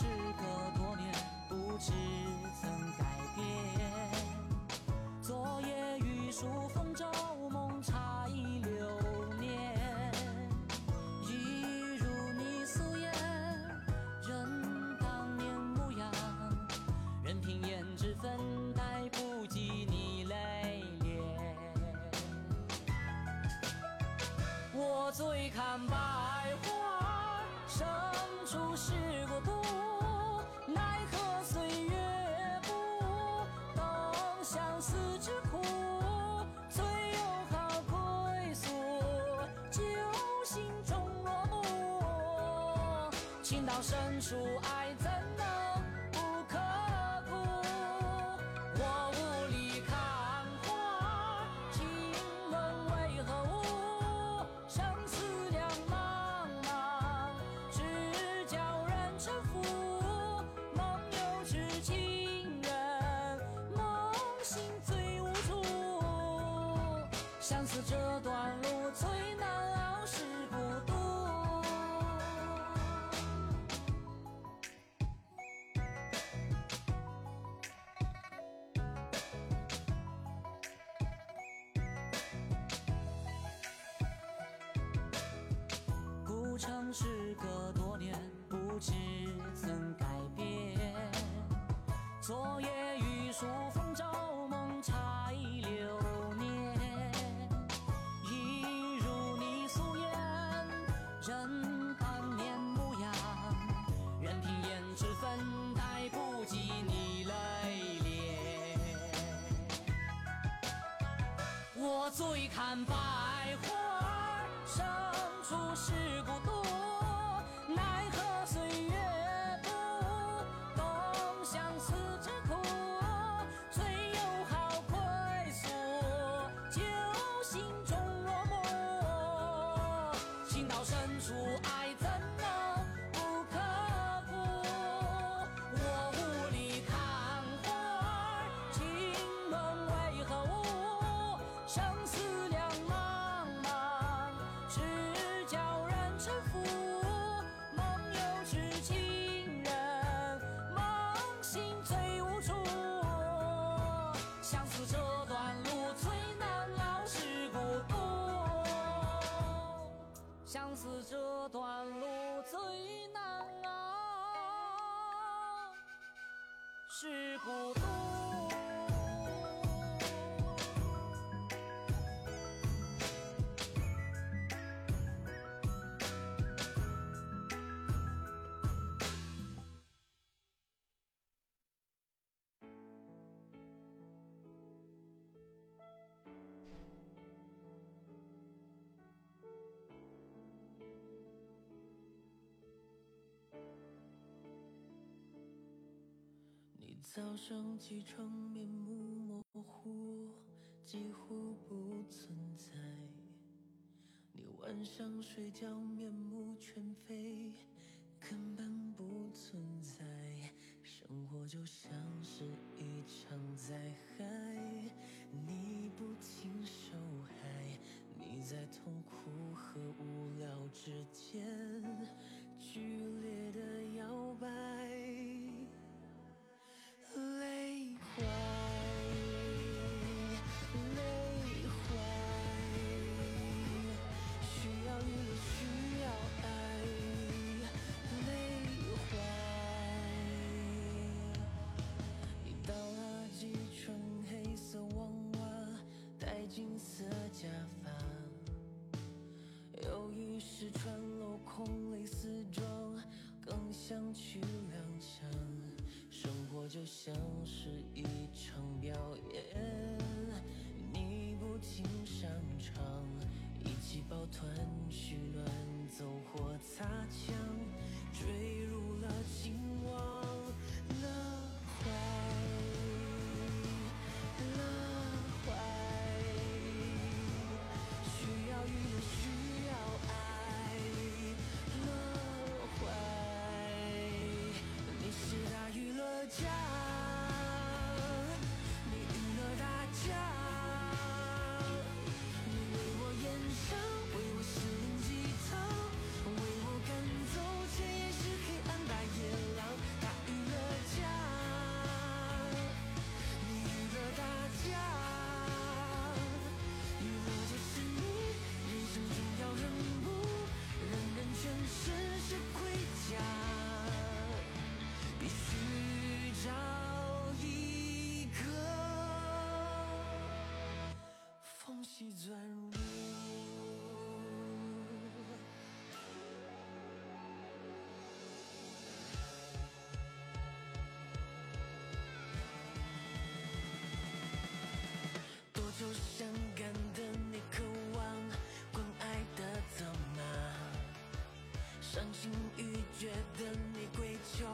是个情到深处。时隔多年，不知怎改变。昨夜雨疏风骤，梦拆流年。一如你素颜，人当年模样。任凭胭脂粉黛不及你泪脸。我醉看百花深处，是故。早上起床面目模糊几乎不存在。你晚上睡觉面目全非根本不存在。生活就像是一场灾害你不停受害你在痛苦和无聊之间。钻入。多愁善感的你，渴望关爱的责骂；伤心欲绝的你，跪求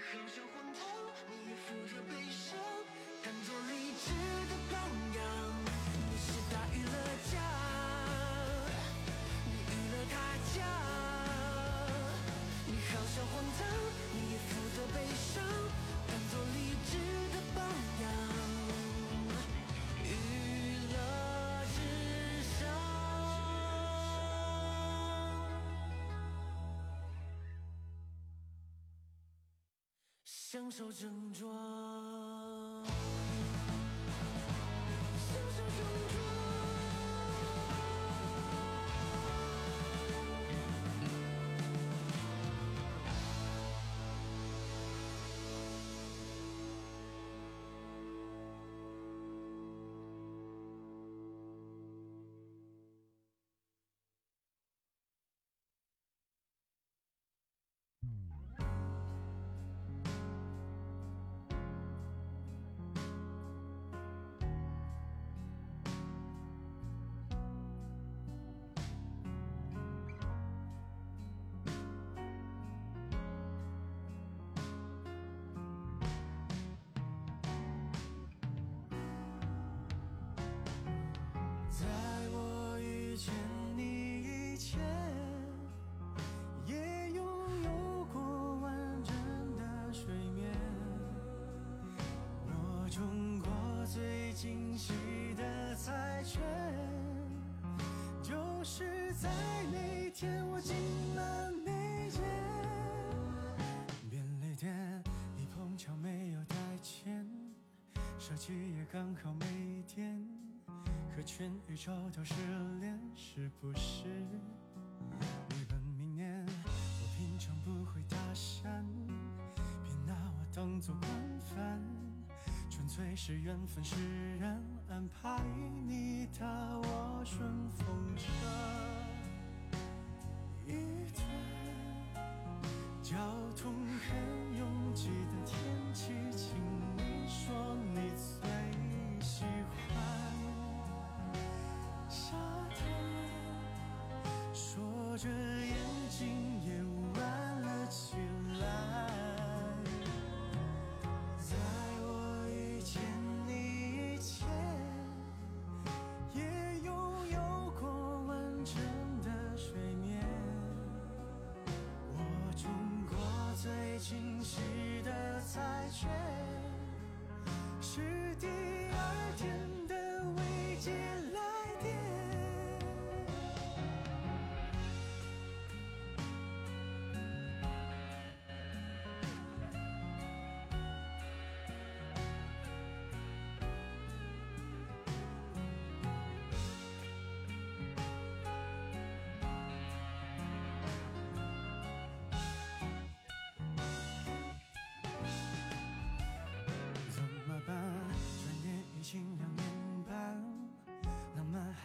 好像荒唐，你也负着悲伤，当作理智的榜样。你是大娱乐家，享受症状，惊喜的猜拳，就是在那天我进了那间便利店，你碰巧没有带钱，手机也刚好没电。和全宇宙都失联，是不是？你本命年，我平常不会搭讪，别拿我当做惯犯，粹是缘分使然，安排你搭我顺风车。一段交通很拥挤的天气，请你说你最喜欢。沙滩，说着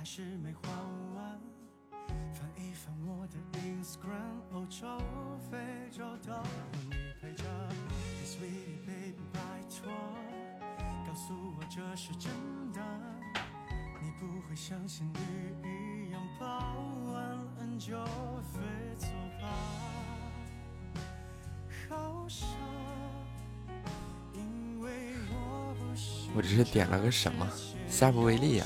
是没还完。翻一翻我的 Instagram，欧洲、非洲都有你陪着。Hey sweetie baby，拜托，告诉我这是真的。你不会像仙女一样抱完恩就飞走吧？好傻，因为我不是我这是点了个什么？下不为例呀、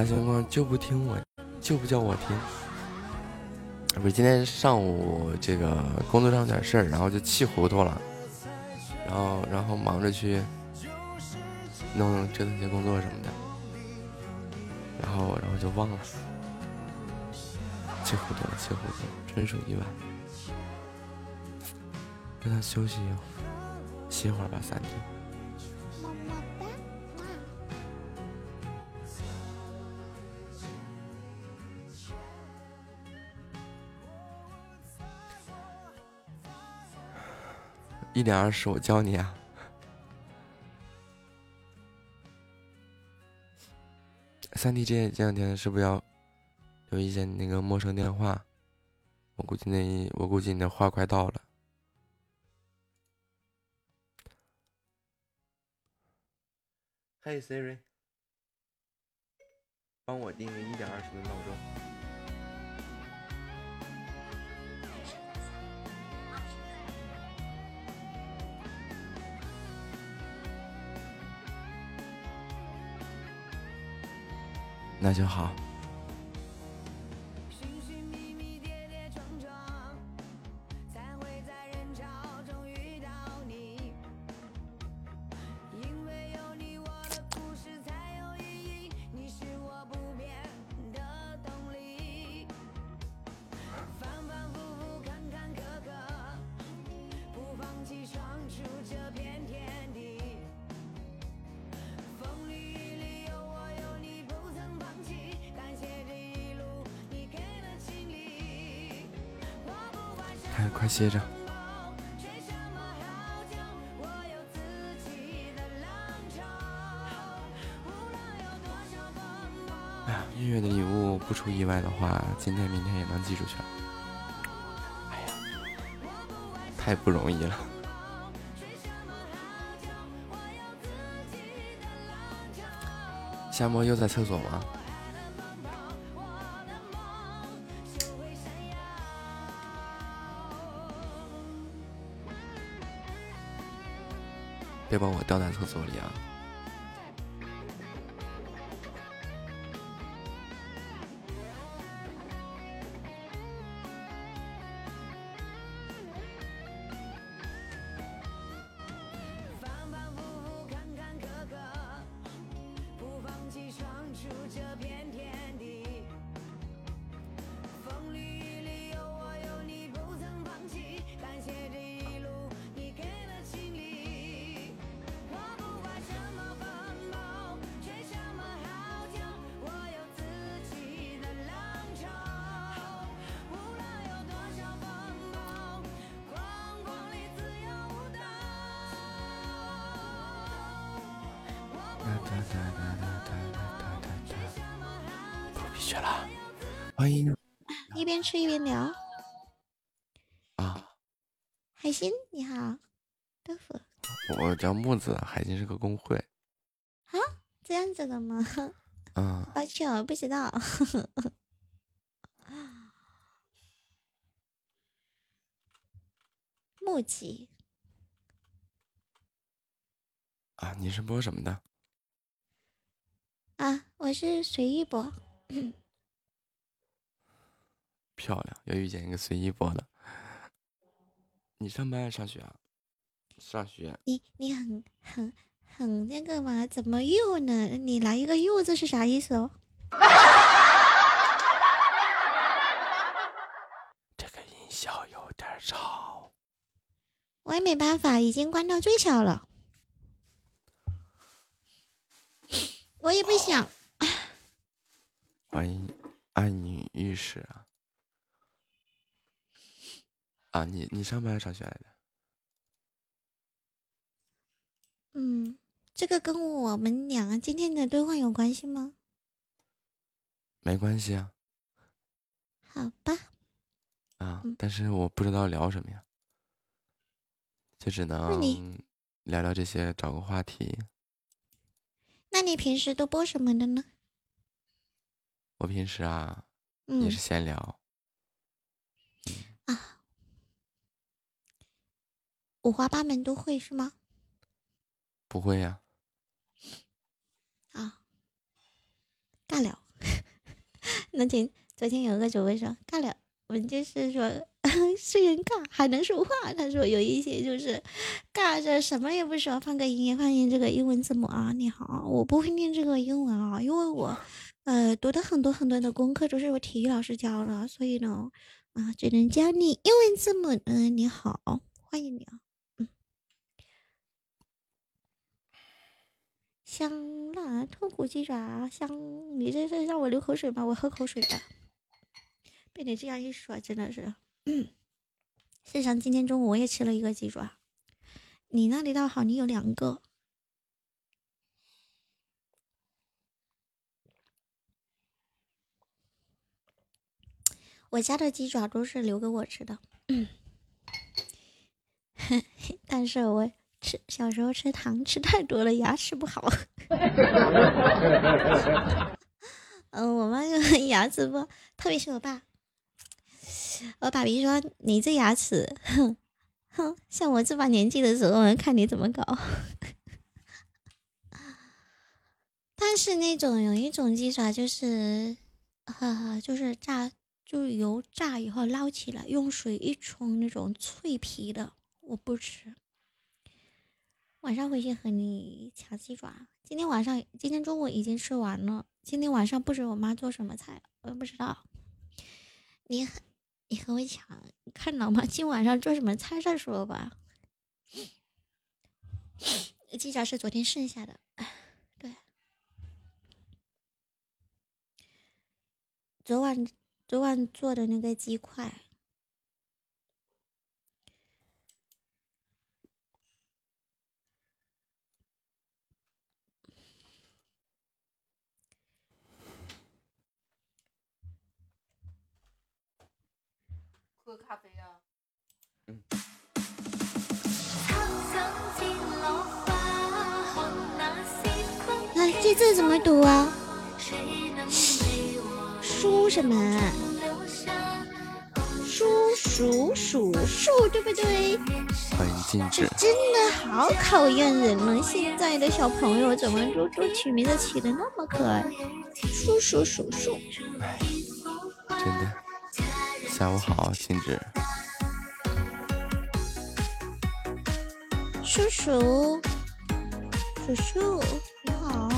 啥情况就不听我，就不叫我听。不是今天上午这个工作上有点事儿，然后就气糊涂了，然后然后忙着去弄折腾些工作什么的，然后然后就忘了，气糊涂了，气糊涂了，纯属意外。让他休息一会儿，歇会儿吧，三天。一点二十，我教你啊。三弟，这这两天是不是要留一些你那个陌生电话？我估计那我估计你的话快到了。嘿 Siri，帮我定个一点二十的闹钟。那就好。快歇着！哎呀，月月的礼物不出意外的话，今天明天也能寄出去了。哎呀，太不容易了！夏沫又在厕所吗？别把我吊在厕所里啊！播什么的？啊，我是随意播。漂亮，要遇见一个随意播的。你上班还上学啊？上学。你你很很很那个吗？怎么又呢？你来一个又字是啥意思哦？这个音效有点吵。我也没办法，已经关到最小了。我也不想。欢迎爱女浴室啊！啊，你你上班上学来的？嗯，这个跟我们两个今天的对话有关系吗？没关系啊。好吧。啊，但是我不知道聊什么呀，就只能聊聊这些，找个话题。那你平时都播什么的呢？我平时啊，也是闲聊。啊，五花八门都会是吗？不会呀。啊，尬聊。那天昨天有个主播说尬聊，我们就是说 虽然尬还能说话。他说有一些就是尬着什么也不说，放个音乐，放音这个英文字母啊。你好，我不会念这个英文啊，因为我呃读的很多很多的功课都是我体育老师教的，所以呢啊只能教你英文字母。嗯，你好，欢迎你啊。香辣脱骨鸡爪香，你这是让我流口水吗？我喝口水吧。被你这样一说，真的是。事实上，今天中午我也吃了一个鸡爪。你那里倒好，你有两个。我家的鸡爪都是留给我吃的。但是我。吃小时候吃糖吃太多了，牙齿不好。嗯，我妈就 牙齿不，特别是我爸。我爸比说：“你这牙齿，哼哼，像我这把年纪的时候，看你怎么搞。”但是那种有一种鸡爪，就是，哈哈，就是炸，就是油炸以后捞起来，用水一冲，那种脆皮的，我不吃。晚上回去和你抢鸡爪。今天晚上，今天中午已经吃完了。今天晚上不知我妈做什么菜，我也不知道。你你和我抢，看老妈今晚上做什么菜再说吧。鸡爪是昨天剩下的，对。昨晚昨晚做的那个鸡块。喝咖啡呀。嗯。来，这字怎么读啊？书什么？书鼠鼠树，对不对？欢迎静止。真的好考验人了，现在的小朋友怎么都都取名字起的那么可爱？书鼠鼠树。真的。下午好，静止。叔叔，叔叔，你好。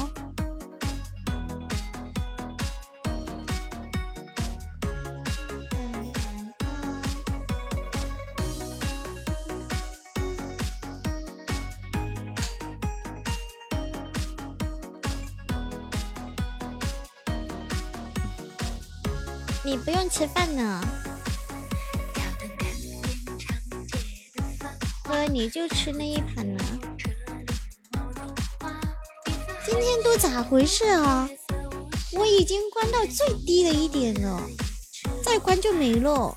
你不用吃饭呢。你就吃那一盘呢？今天都咋回事啊？我已经关到最低的一点了，再关就没了。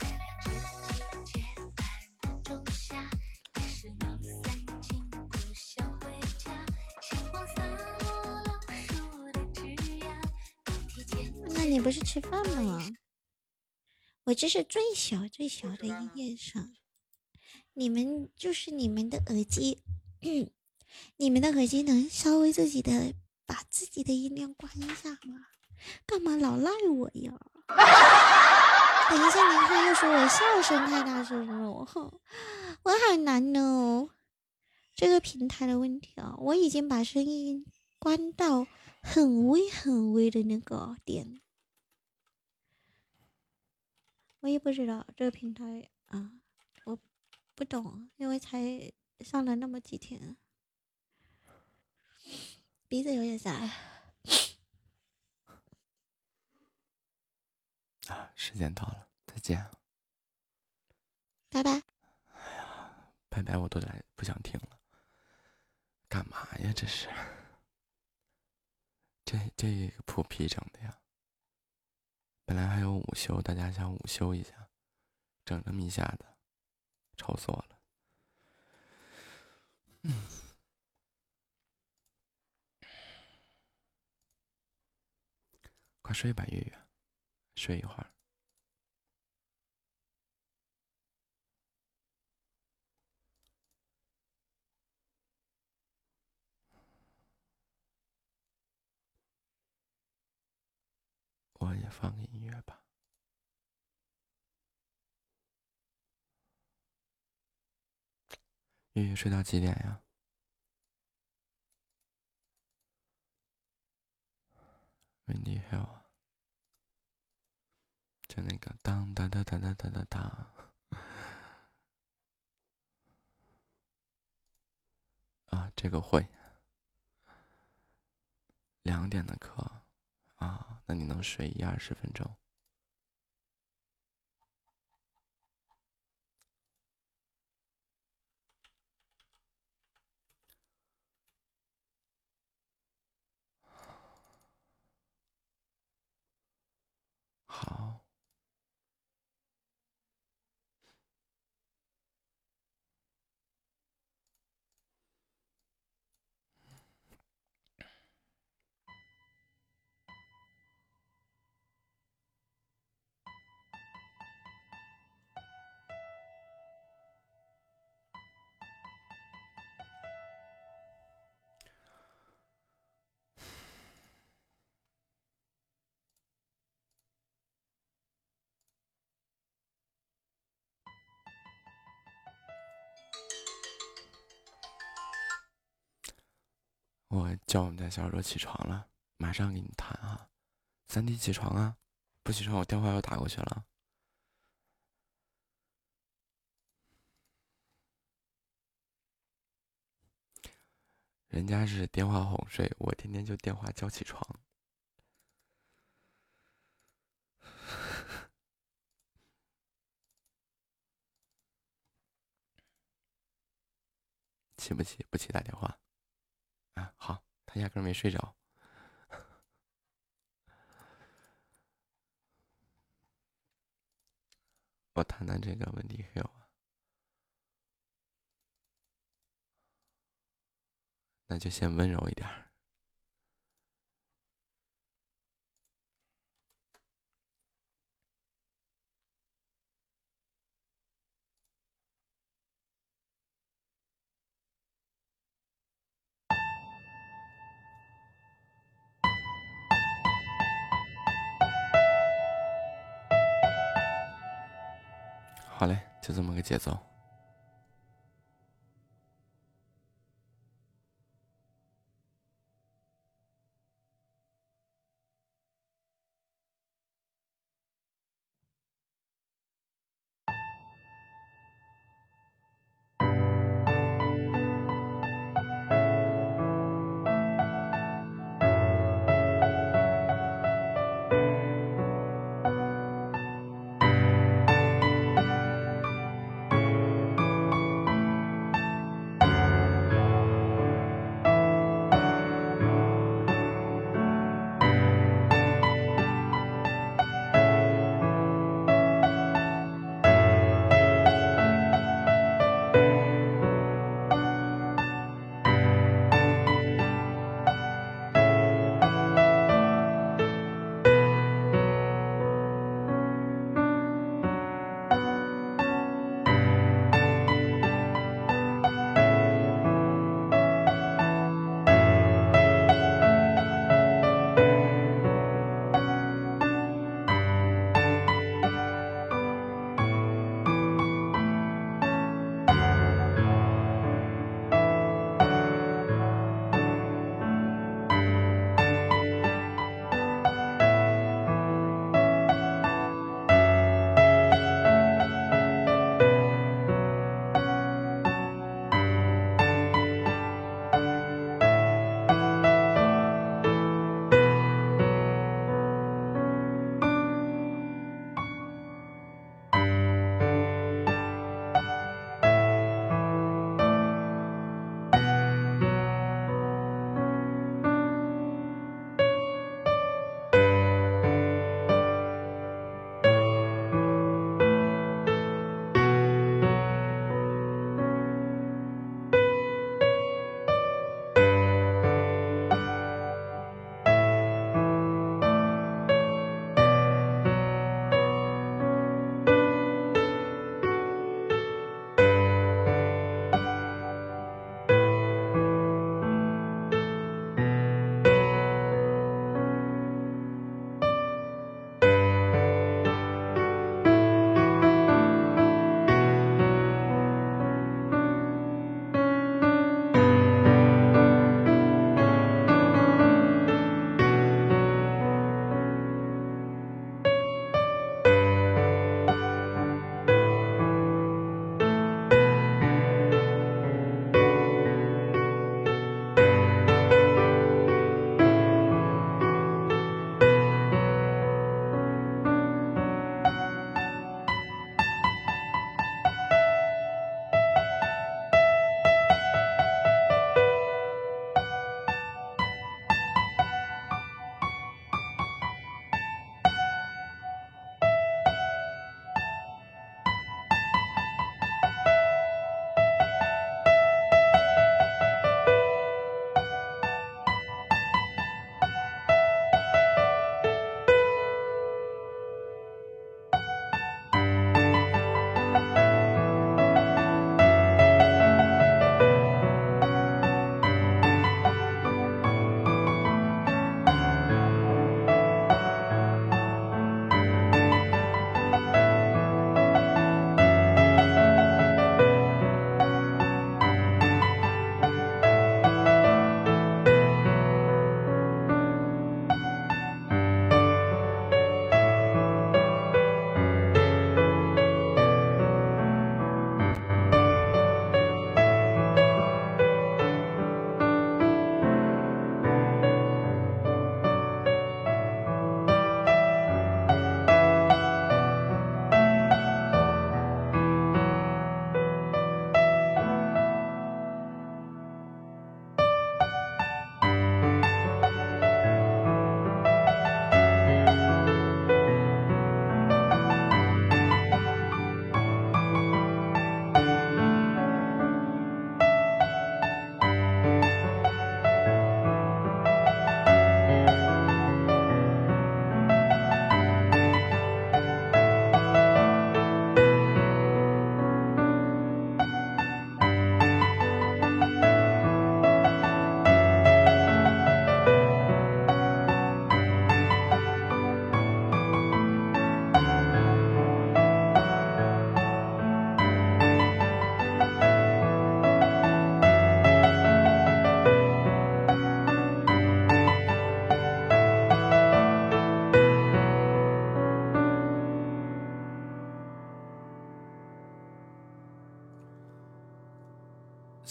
那你不是吃饭吗？我这是最小最小的音乐上。你们就是你们的耳机，你们的耳机能稍微自己的把自己的音量关一下吗？干嘛老赖我呀？等一下，你看又说我笑声太大声了，哼，我好难哦。这个平台的问题啊，我已经把声音关到很微很微的那个点。我也不知道这个平台啊，不懂，因为才上了那么几天，鼻子有点塞。啊，时间到了，再见。拜拜。哎呀，拜拜，我都来不想听了。干嘛呀？这是？这这个破皮整的呀？本来还有午休，大家想午休一下，整这么一下子，愁死我了。快睡吧，月月，睡一会儿。我也放个音乐吧。月月睡到几点呀？Windy Hill，就那个当当当当当当当当。啊，这个会。两点的课。啊，那你能睡一二十分钟？我叫我们家小耳朵起床了，马上给你弹啊！三弟起床啊！不起床我电话要打过去了。人家是电话哄睡，我天天就电话叫起床。起不起？不起打电话。啊，好，他压根没睡着。我谈谈这个问题还有，那就先温柔一点。就这么个节奏。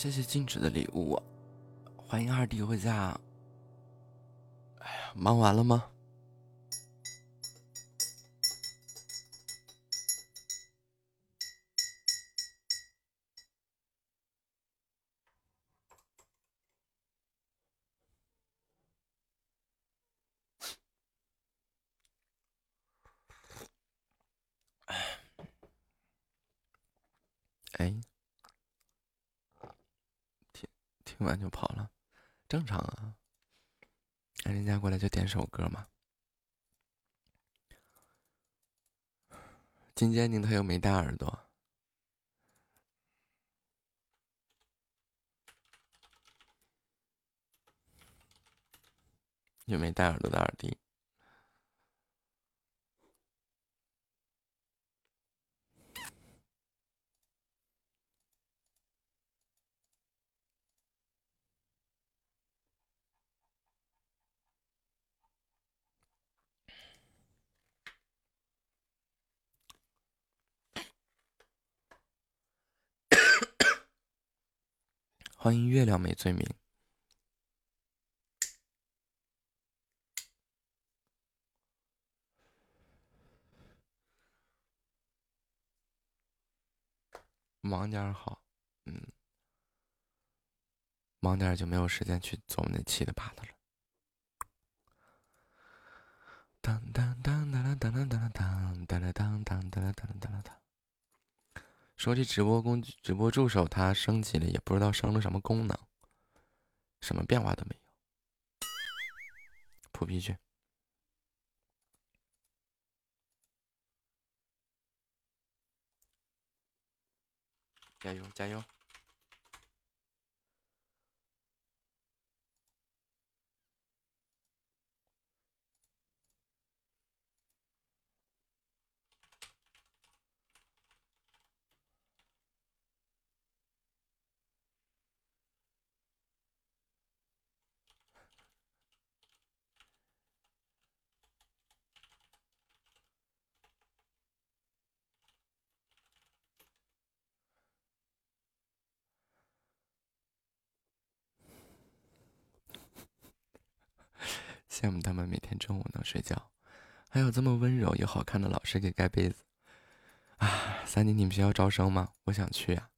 谢谢静止的礼物，欢迎二弟回家。哎呀，忙完了吗？完就跑了，正常啊。那人家过来就点首歌嘛。金坚宁他又没戴耳朵，又没戴耳朵的耳钉。欢迎月亮没罪名。忙点好，嗯，忙点就没有时间去做那七的八的了。当当当当当当当当当当当当当当当当当。说这直播工具、直播助手它升级了，也不知道升了什么功能，什么变化都没有。扑皮去，加油加油！羡慕他们每天中午能睡觉，还有这么温柔又好看的老师给盖被子。啊，三弟，你们学校招生吗？我想去啊。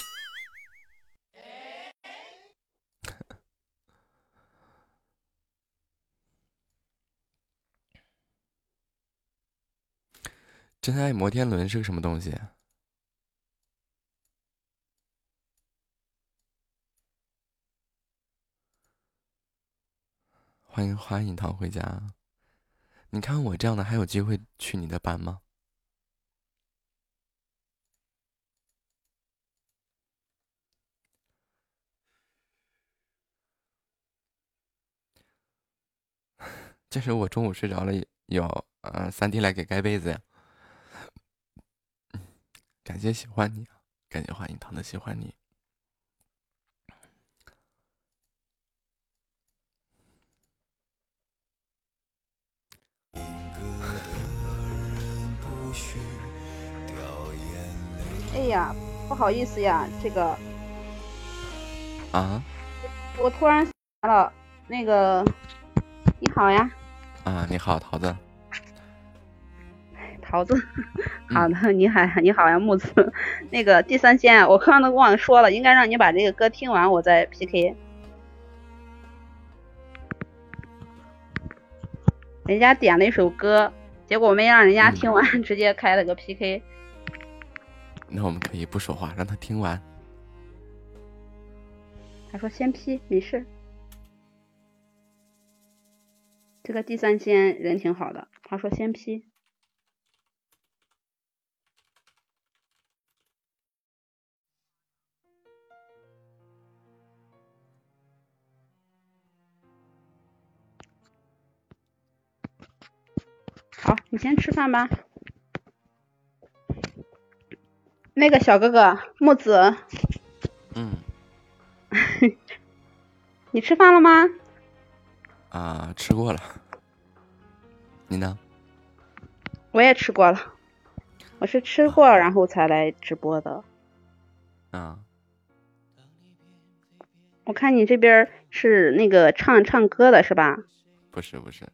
真爱摩天轮是个什么东西？欢迎花影堂回家。你看我这样的还有机会去你的班吗？这是我中午睡着了，有呃三弟来给盖被子呀。感谢喜欢你，感谢花影堂的喜欢你。哎呀，不好意思呀，这个啊我突然来了，那个你好呀，啊，你好，桃子。桃子，好的，你好，你好呀，木子。那个第三间，我刚刚都忘了说了，应该让你把这个歌听完，我再 PK。人家点了一首歌，结果没让人家听完，直接开了个 PK。那我们可以不说话，让他听完。他说先 P，没事。这个第三间人挺好的，他说先 P。好，你先吃饭吧。那个小哥哥木子，嗯，你吃饭了吗？啊，吃过了。你呢？我也吃过了，我是吃过然后才来直播的。啊。我看你这边是那个唱唱歌的是吧？不是不是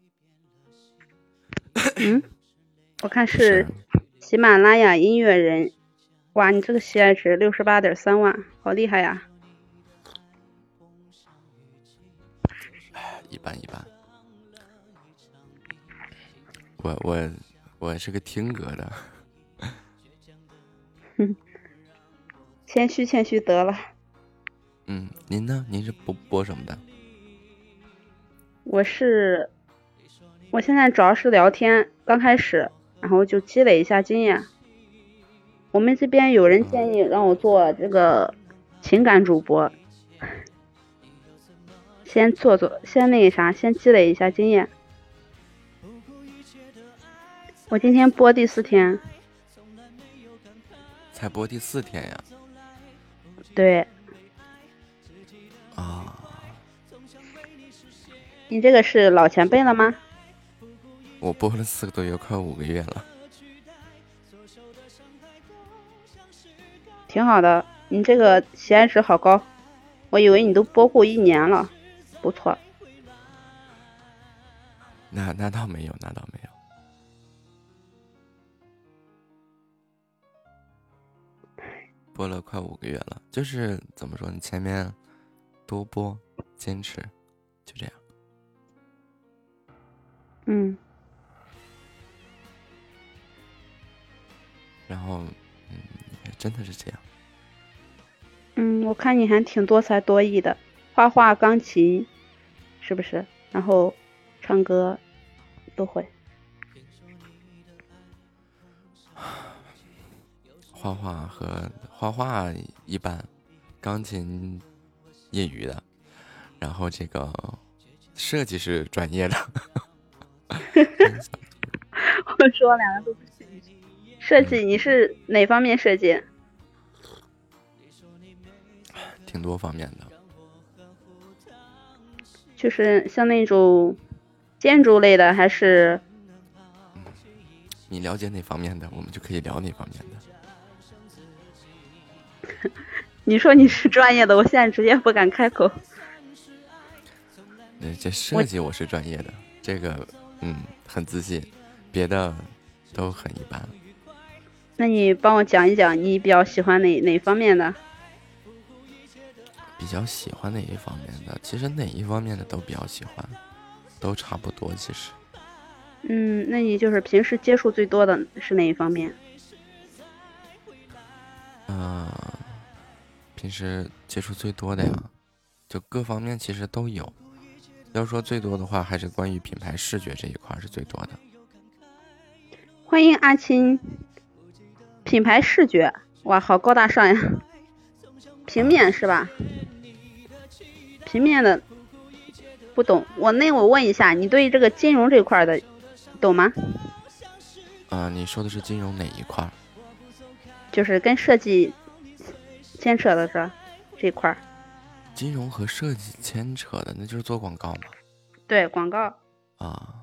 嗯，我看是喜马拉雅音乐人。哇，你这个喜爱值六十八点三万，好厉害呀！一般一般。我我我是个听歌的，谦虚谦虚得了。嗯，您呢？您是播播什么的？我是，我现在主要是聊天，刚开始，然后就积累一下经验。我们这边有人建议让我做这个情感主播，先做做，先那个啥，先积累一下经验。我今天播第四天，才播第四天呀？对啊，你这个是老前辈了吗？我播了四个多月，快五个月了。挺好的，你这个喜爱值好高，我以为你都播过一年了，不错。那那倒没有，那倒没有。播了快五个月了，就是怎么说你？前面多播，坚持，就这样。嗯，然后，嗯，真的是这样。嗯，我看你还挺多才多艺的，画画、钢琴，是不是？然后唱歌都会。画画和画画一般，钢琴业余的，然后这个设计是专业的。我说两个都不行。设计你是哪方面设计？挺多方面的，就是像那种建筑类的，还是你了解哪方面的，我们就可以聊哪方面的。你说你是专业的，我现在直接不敢开口。对，这设计我是专业的，这个嗯很自信，别的都很一般。那你帮我讲一讲，你比较喜欢哪哪方面的？比较喜欢哪一方面的？其实哪一方面的都比较喜欢，都差不多。其实，嗯，那你就是平时接触最多的是哪一方面？嗯、平时接触最多的呀，就各方面其实都有。要说最多的话，还是关于品牌视觉这一块儿是最多的。欢迎阿青。品牌视觉，哇，好高大上呀！平面是吧？平面的不懂，我那我问一下，你对这个金融这块的懂吗？啊、你说的是金融哪一块儿？就是跟设计牵扯的这这块儿。金融和设计牵扯的，那就是做广告嘛。对，广告啊，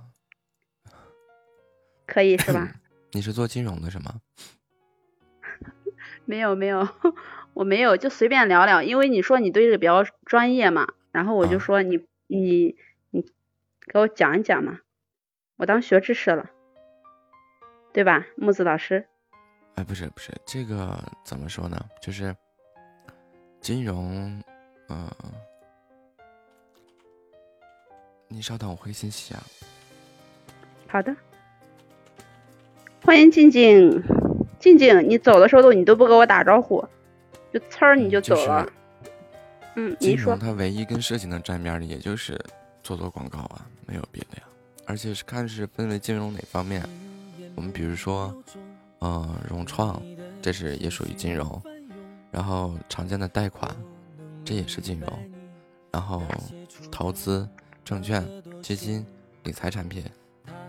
可以是吧？你是做金融的是吗？没 有没有，我没有，就随便聊聊。因为你说你对这个比较专业嘛，然后我就啊说你、你你给我讲一讲嘛，我当学知识了，对吧，木子老师？哎，不是不是，这个怎么说呢？就是金融，嗯、你稍等，我回信息啊。好的，欢迎静静，静静，你走的时候都你都不给我打招呼，就呲儿你就走了。嗯，金您说融它唯一跟设计能沾边儿的，也就是做做广告啊，没有别的呀。而且是看是分为金融哪方面。我们比如说，嗯、融创，这是也属于金融。然后常见的贷款，这也是金融。然后投资、证券、基金、理财产品，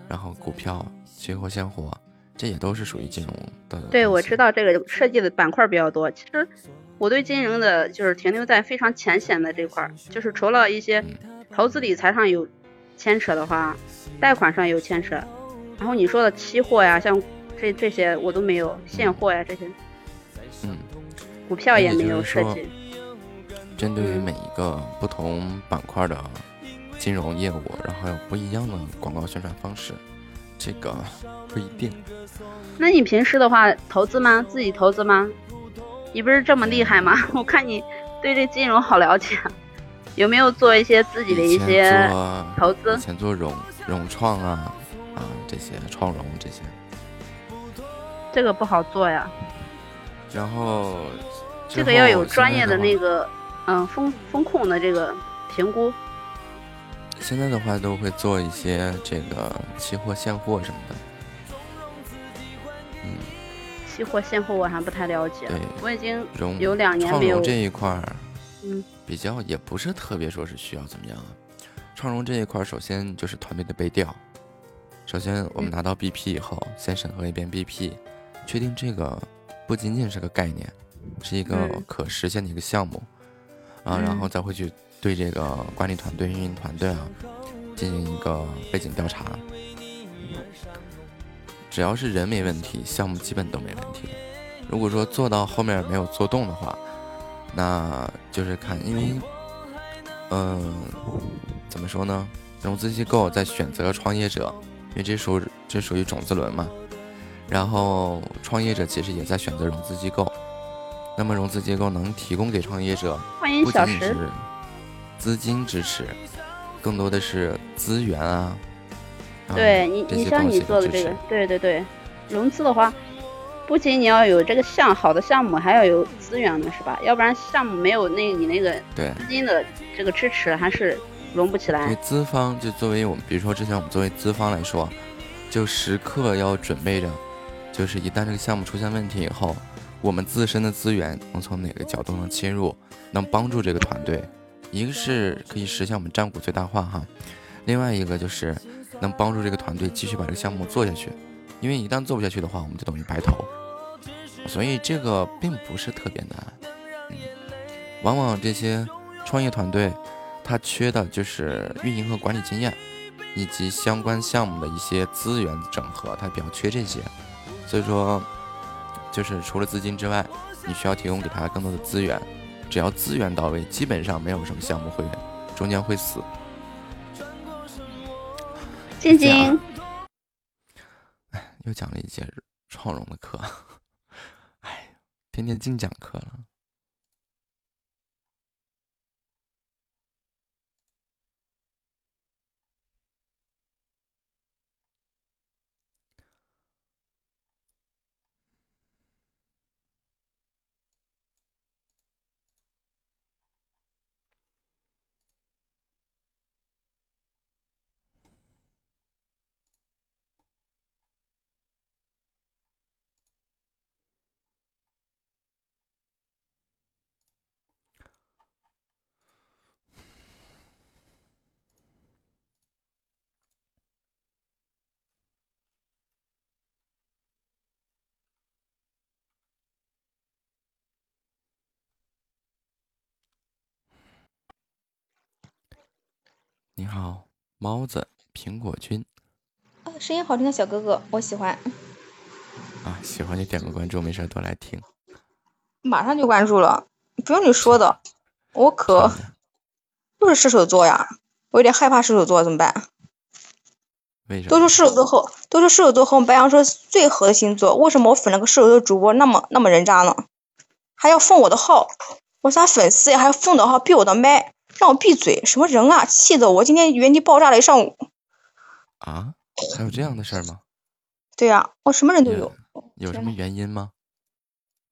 然后股票、期货、现货，这也都是属于金融的。对，我知。道这个设计的板块比较多。其实我对金融的就是停留在非常浅显的这块儿，就是除了一些投资理财上有牵扯的话，贷款上有牵扯。然后你说的期货呀，像这这些我都没有，现货呀这些，嗯，股票也没有涉及。针对于嗯每一个不同板块的金融业务，然后有不一样的广告宣传方式，这个不一定。那你平时的话投资吗？自己投资吗？你不是这么厉害吗？我看你对这金融好了解，有没有做一些自己的一些投资以？前做融融创啊啊这些创融这些，这个不好做呀，然后这个要有专业的那个嗯风风控的这个评估。现在的话都会做一些这个期货现货什么的，嗯，期货现货我还不太了解对，我已经有两年没有这一块儿，嗯，比较也不是特别说是需要怎么样啊。创融这一块儿，首先就是团队的背调。首先，我们嗯拿到 BP 以后，先审核一遍 BP，确定这个不仅仅是个概念，是一个嗯可实现的一个项目啊，然后嗯再会去对这个管理团队、运营团队啊进行一个背景调查。只要是人没问题，项目基本都没问题。如果说做到后面没有做动的话，那就是看，因为，嗯、怎么说呢？融资机构在选择创业者，因为这属这属于种子轮嘛。然后创业者其实也在选择融资机构，那么融资机构能提供给创业者不仅仅是，资金支持，更多的是资源啊。啊对你，你像你做的这个，对对对，融资的话，不仅你要有这个项好的项目，还要有资源的是吧？要不然项目没有那你那个对。资金的这个支持，还是融不起因为来。资方就作为我们，比如说之前我们作为资方来说，就时刻要准备着，就是一旦这个项目出现问题以后，我们自身的资源能从哪个角度能切入，能帮助这个团队，一个是可以实现我们占股最大化哈，另外一个就是能帮助这个团队继续把这个项目做下去，因为一旦做不下去的话，我们就等于白投，所以这个并不是特别难，嗯，往往这些创业团队。他缺的就是运营和管理经验，以及相关项目的一些资源整合，他比较缺这些。所以说，就是除了资金之外，你需要提供给他更多的资源。只要资源到位，基本上没有什么项目会中间会死。晶这样晶，又讲了一节创融的课，哎，天天净讲课了。你好，猫子，苹果君啊，声音好听的小哥哥，我喜欢，啊，喜欢就点个关注，没事多来听。马上就关注了，不用你说的，我可的就是射手座呀，我有点害怕射手座，怎么办？为什么？都说射手座和都说射手座和我们白羊座最合的星座，为什么我粉了个射手座主播那么那么人渣呢？还要封我的号，我是他粉丝呀，还要封我的号，闭我的麦，让我闭嘴，什么人啊！气得我今天原地爆炸了一上午。啊？还有这样的事儿吗？对呀、我什么人都有有。什么原因吗？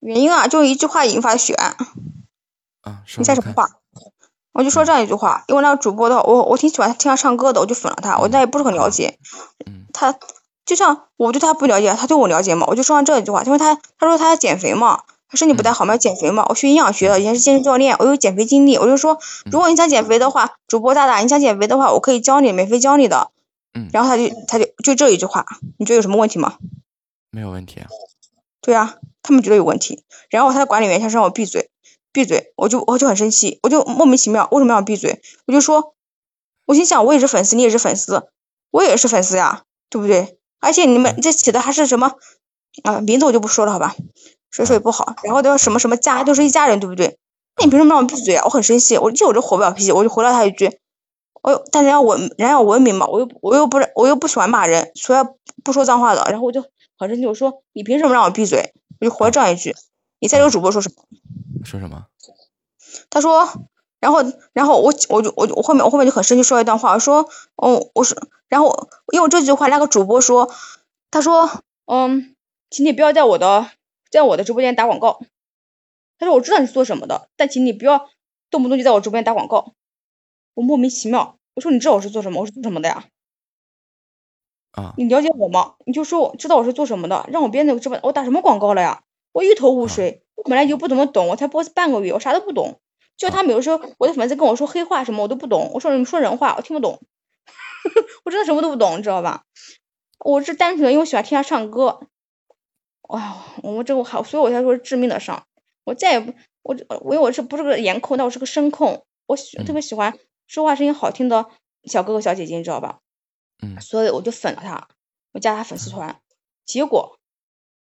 原因啊，就一句话引发的血案。啊，说你在说。什么话？我就说这样一句话，因为那个主播的话，我我挺喜欢听他唱歌的，我就粉了他。我那也不是很了解，嗯他就像我对他不了解，他对我了解嘛，我就说上这一句话，因为他他说他要减肥嘛，他身体不太好嘛，要减肥嘛。我学营养学的，以前是健身教练，我有减肥经历，我就说，如果你想减肥的话，主播大大，你想减肥的话，我可以教你，免费教你的。嗯然后他就他就就这一句话，你觉得有什么问题吗？没有问题啊。对啊，他们觉得有问题。然后他的管理员想让我闭嘴，闭嘴，我就我就很生气，我就莫名其妙为什么要闭嘴？我就说，我心想我也是粉丝，你也是粉丝，我也是粉丝呀，对不对？而且你们这起的还是什么啊、名字我就不说了，好吧？谁说也不好。然后都要什么什么家，都是一家人，对不对？那你凭什么让我闭嘴啊？我很生气，我就我这火不了脾气，我就回了他一句，我又但人家文人家要文明嘛，我又我又不是我又不喜欢骂人，除了不说脏话的，然后我就很生气，我说你凭什么让我闭嘴？我就回了这样一句。你猜这个主播说什么？说什么？他说，然后然后我我就我就我后面我后面就很生气说了一段话，我说，哦，我说，然后用这句话那个主播说，他说，嗯，请你不要在我的在我的直播间打广告。他说我知道你是做什么的，但请你不要动不动就在我直播间打广告。我莫名其妙，我说你知道我是做什么？我是做什么的呀？啊，你了解我吗？你就说我知道我是做什么的，让我编那个直播，我打什么广告了呀？我一头雾水，我本来就不怎么懂，我才播半个月，我啥都不懂。就他们有时候我的粉丝跟我说黑话什么，我都不懂。我说你说人话，我听不懂，我真的什么都不懂，你知道吧？我是单纯的因为我喜欢听他唱歌。哎呀，我们这个好，所以我才说致命的伤。我再也不，我我因为我是不是个颜控，但我是个声控，我喜特别喜欢说话声音好听的小哥哥小姐姐，你知道吧？嗯，所以我就粉了他，我加他粉丝团，结果。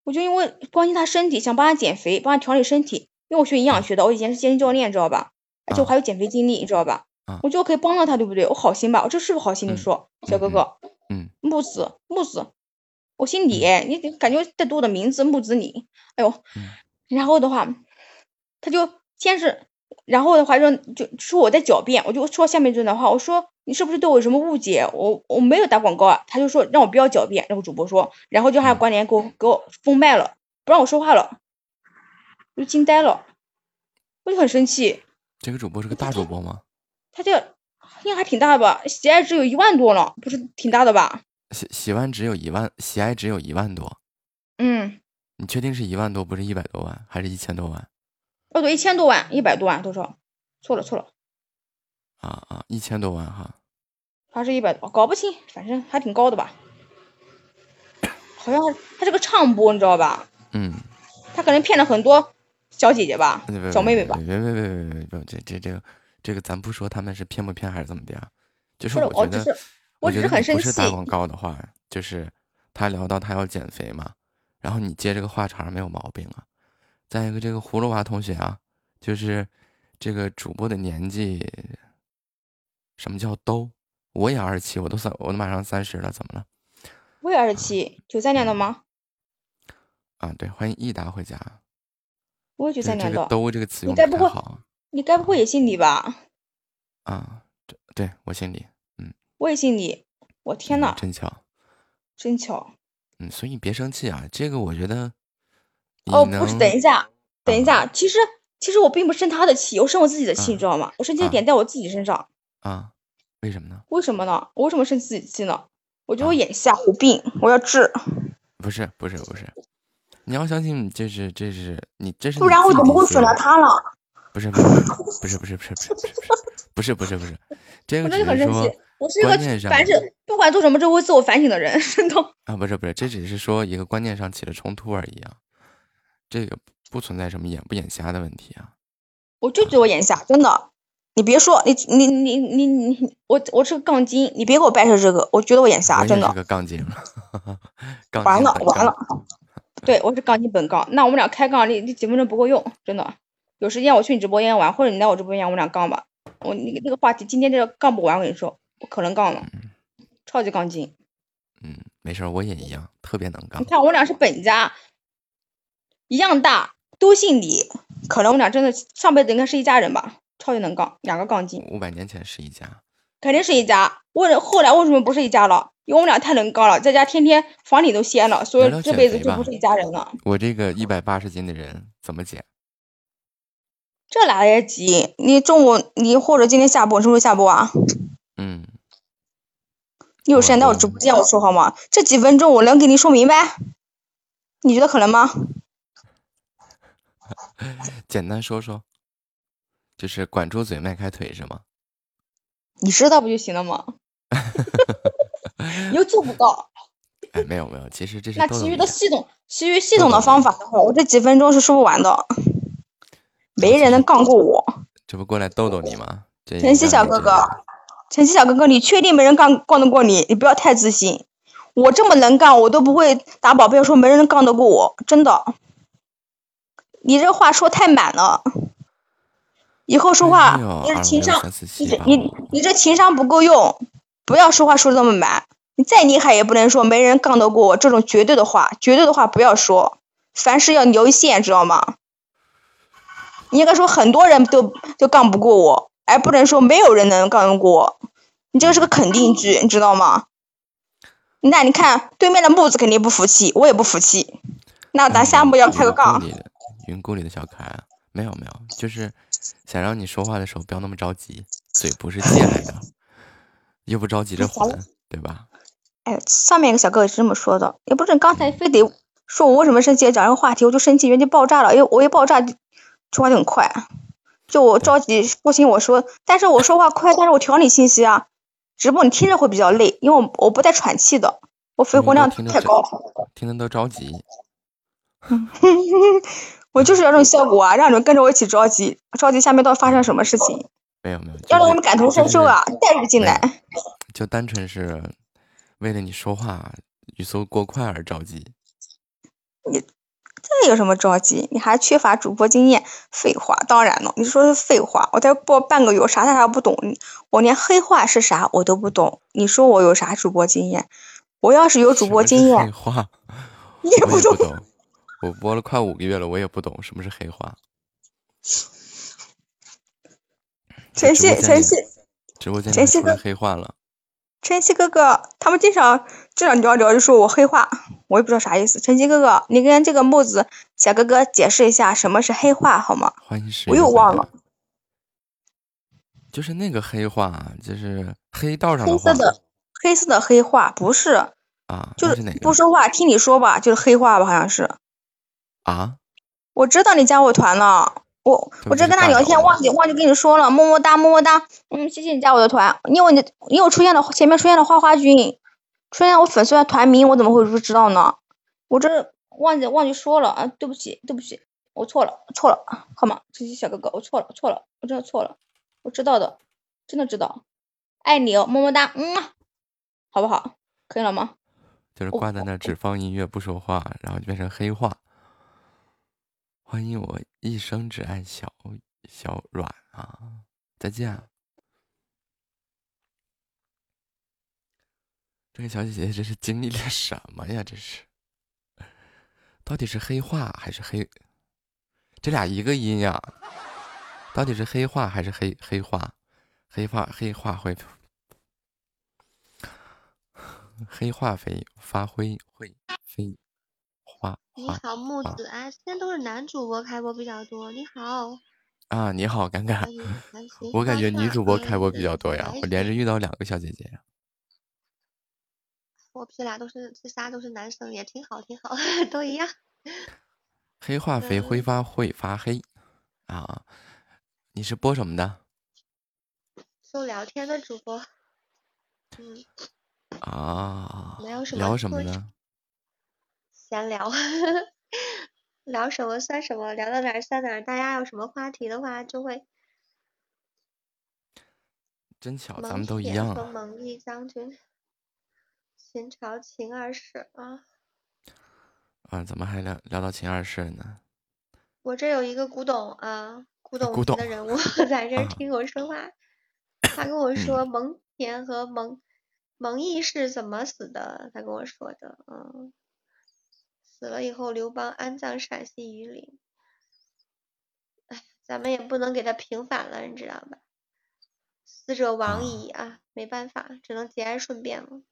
我就因为关心他身体，想帮他减肥，帮他调理身体。因为我学营养学的，我以前是健身教练，知道吧？而且我还有减肥经历，你知道吧？我觉得我可以帮到他，对不对？我好心吧？我这是不是好心？你说，小哥哥，嗯，木子，木子，我姓李，你感觉在读我的名字木子李？哎呦，然后的话，他就先是，然后的话就就说我在狡辩，我就说下面这段话，我说你是不是对我有什么误解？我我没有打广告啊。他就说让我不要狡辩，然后主播说，然后就还关联给我给我封麦了，不让我说话了，我就惊呆了，我就很生气。这个主播是个大主播吗？他这应该还挺大的吧，喜爱值有一万多了，不是挺大的吧？喜喜欢只有一万，喜爱只有一万多。嗯。你确定是一万多，不是一百多万，还是一千多万？哦，对，一千多万，一百多万多少？错了错了。啊啊，一千多万哈。还是一百多，搞不清，反正还挺高的吧。好像他是个唱播，你知道吧？嗯。他可能骗了很多小姐姐吧，小妹妹吧。别别别别别别，这这这个这个，咱不说他们是骗不骗还是怎么的啊，就是我觉得，我只是很生气。不是打广告的话，就是他聊到他要减肥嘛。然后你接这个话茬没有毛病啊，再一个这个葫芦娃同学啊，就是这个主播的年纪，什么叫都？我也二十七，我都三，我都马上三十了，怎么了？我也二十七，九三年的吗？啊，对，欢迎益达回家。我也九三年的。都这个词用的太好。你该不会也姓李吧？啊，对，对我姓李，嗯。我也姓李，我天呐，真巧，真巧。嗯，所以别生气啊，这个我觉得。哦，不是，等一下，等一下，其实其实我并不生他的气，我生我自己的气，你知道吗？我生气的点在我自己身上。啊？为什么呢？为什么呢？我为什么生自己气呢？我觉得我眼下有病，我要治。不是不是不是，你要相信，这是这是你这是。不然我怎么会选了他了？不是不是不是不是不是不是不是不是不是不是，这个只是说。我是一个不管做什么都会自我反省的人，真的。啊，不是不是，这只是说一个观念上起了冲突而已啊，这个不存在什么眼不眼瞎的问题啊。我就觉得我眼瞎，真的。你别说，你你你你你，我我是个杠精，你别给我掰扯这个，我觉得我眼瞎，真的。是个杠精，完了完了。对，我是杠精本杠，那我们俩开杠，你你几分钟不够用，真的。有时间我去你直播间玩，或者你来我直播间，我们俩杠吧。我你那个话题今天这个杠不完，我跟你说。不可能杠了，超级杠精。嗯，没事，我也一样，特别能杠。你看，我俩是本家，一样大，都姓李，可能我俩真的上辈子应该是一家人吧，超级能杠，两个杠精。五百年前是一家，肯定是一家。为后来为什么不是一家了？因为我们俩太能杠了，在家天天房顶都掀了，所以这辈子就不是一家人了。我这个一百八十斤的人怎么减？这来得及？你中午你或者今天下播，什么时候下播啊？嗯。你有时间到我直播间我说好吗？这几分钟我能给你说明白？你觉得可能吗？简单说说，就是管住嘴，迈开腿，是吗？你知道不就行了吗？你又做不到。哎，没有没有，其实这是那其余的系统，其余系统的方法的话，我这几分钟是说不完的。没人能杠过我。这不过来逗逗你吗？晨曦小哥哥。晨曦小哥哥，你确定没人杠杠得过你？你不要太自信。我这么能杠，我都不会打保票说没人能杠得过我，真的。你这话说太满了。以后说话你这情商你你你这情商不够用，不要说话说的那么满。你再厉害也不能说没人杠得过我这种绝对的话，绝对的话不要说，凡事要留一线，知道吗？你应该说很多人都都杠不过我，而不能说没有人能干过我。你这个是个肯定句，你知道吗？那你看对面的木子肯定不服气，我也不服气。那咱下步要开个杠。云谷里的小可爱啊，没有没有，就是想让你说话的时候不要那么着急，嘴不是借来的，又不着急着还，对吧？哎，上面一个小哥哥是这么说的，也不是刚才非得说我为什么生气，讲这个话题，我就生气，原地爆炸了，因为我一爆炸就说话就很快，就我着急不行，我说，但是我说话快，但是我调理信息啊，只不过你听着会比较累，因为我我不带喘气的，我肺活量太高，听得都着急。我就是要这种效果啊，让你们跟着我一起着急，着急下面到底发生什么事情，没有没有，要让就是我们感同身受啊，带入进来。就单纯是为了你说话语速过快而着急。这有什么着急？你还缺乏主播经验？废话，当然了，你说是废话。我才播半个月，我啥啥啥不懂，我连黑话是啥我都不懂。你说我有啥主播经验？我要是有主播经验黑，话，你也不懂。我播了快五个月了，我也不懂什么是黑话。晨曦，晨曦，直播间里晨曦黑话了，晨曦哥哥，他们经常经常聊聊就说我黑话，我也不知道啥意思。晨曦哥哥，你跟这个木子小哥哥解释一下什么是黑话好吗？欢迎我又忘了，就是那个黑话，就是黑道上的黑色的黑色的黑话不是，啊，就是不说话，听你说吧，就是黑话吧，好像是。啊？我知道你加我团了，我我这跟他聊天忘记忘记跟你说了，么么哒么么哒，嗯，谢谢你加我的团，因为你因为我出现了前面出现了花花君，出现我粉丝的团名，我怎么会不知道呢？我这忘记忘记说了啊，对不起对不起，我错了错了，好吗？晨曦小哥哥，我错了错了，我真的错了，我知道的，真的知道，爱你哦，么么哒，嗯啊，好不好？可以了吗？就是挂在那只放音乐不说话，然后就变成黑话。欢迎我一生只爱小小软啊！再见。这个小姐姐这是经历了什么呀？这是，到底是黑化还是黑？这俩一个音呀？到底是黑化还是黑黑化？黑化黑化会 黑化肥发灰会你好，木子啊，现在都是男主播开播比较多。你好，啊！你好，尴尬我感觉女主播嗯开播比较多呀，我连着遇到两个小姐姐呀。我这俩都是这仨都是男生，也挺好，挺好，都一样。黑化肥挥嗯发会发黑啊！你是播什么的做聊天的主播，嗯，啊聊什么呢？闲聊，聊什么算什么，聊到哪儿算哪儿。大家有什么话题的话，就会真巧，咱们都一恬样蒙毅将军，秦朝秦二世啊。啊，怎么还聊聊到秦二世呢？我这有一个古董啊，古董级的人物 在这听我说话，他跟我说蒙恬和蒙蒙毅是怎么死的，他跟我说的，嗯，死了以后刘邦安葬陕西榆林，哎，咱们也不能给他平反了，你知道吧？死者亡矣啊，没办法，只能节哀顺变了，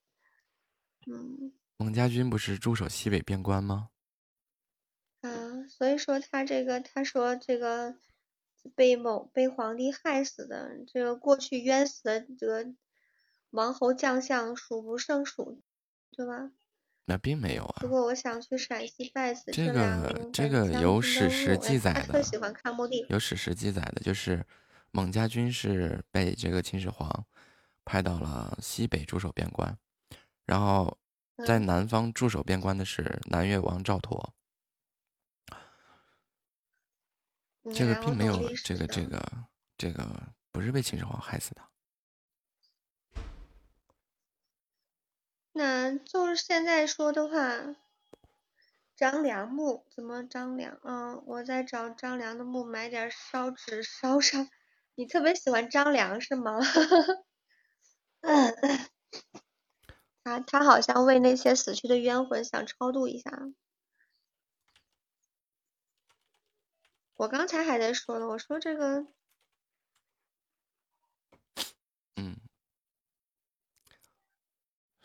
嗯。蒙家军不是驻守西北边关吗？啊，所以说他这个，他说这个被某被皇帝害死的，这个过去冤死的这个王侯将相数不胜数，对吧？那并没有啊不。过我想去陕西拜死这个这个有史实记载的喜欢看墓地，有史实记载的，就是蒙家军是被这个秦始皇派到了西北驻守边关，然后在嗯南方驻守边关的是南越王赵佗。这个并没有这个这个这个不是被秦始皇害死的。那就是现在说的话，张良墓怎么张良？嗯，我在找张良的墓，买点烧纸烧上，你特别喜欢张良是吗？他他好像为那些死去的冤魂想超度一下。我刚才还在说呢，我说这个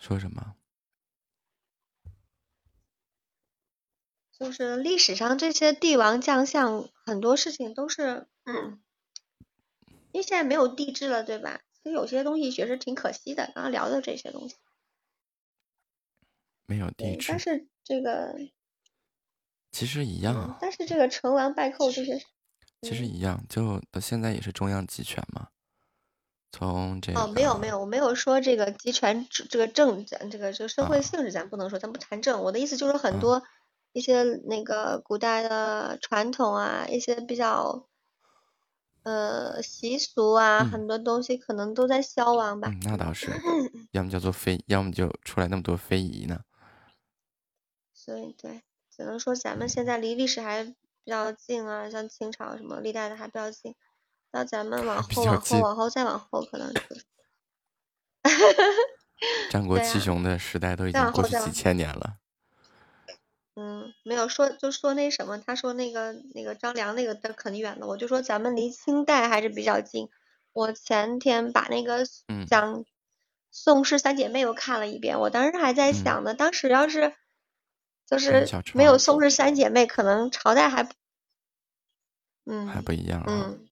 说什么？就是历史上这些帝王将相，很多事情都是，嗯，因为现在没有帝制了，对吧？所以有些东西确实挺可惜的。刚刚聊的这些东西，没有地对，址但，是这个，其实一样嗯啊，但是这个成王败寇这些，其实嗯一样，就到现在也是中央集权嘛。从这哦，没有没有，我没有说这个集权制这个政咱这个这个社会啊性质咱不能说，咱不谈政。我的意思就是很啊多一些那个古代的传统啊，一些比较呃习俗啊，嗯很多东西可能都在消亡吧。嗯，那倒是，要么叫做非，要么就出来那么多非遗呢。所以对，只能说咱们现在离历史还比较近啊，像清朝什么历代的还比较近。那咱们 往后往后往后再往后，可能就是战 国七雄的时代都已经过去几千年了。嗯，没有说就说那什么，他说那个那个张良那个的很远了，我就说咱们离清代还是比较近。我前天把那个嗯讲宋氏三姐妹又看了一遍，我当时还在嗯想呢，当时要是就是没有宋氏三姐妹，可能朝代还不还嗯不一样啊。嗯，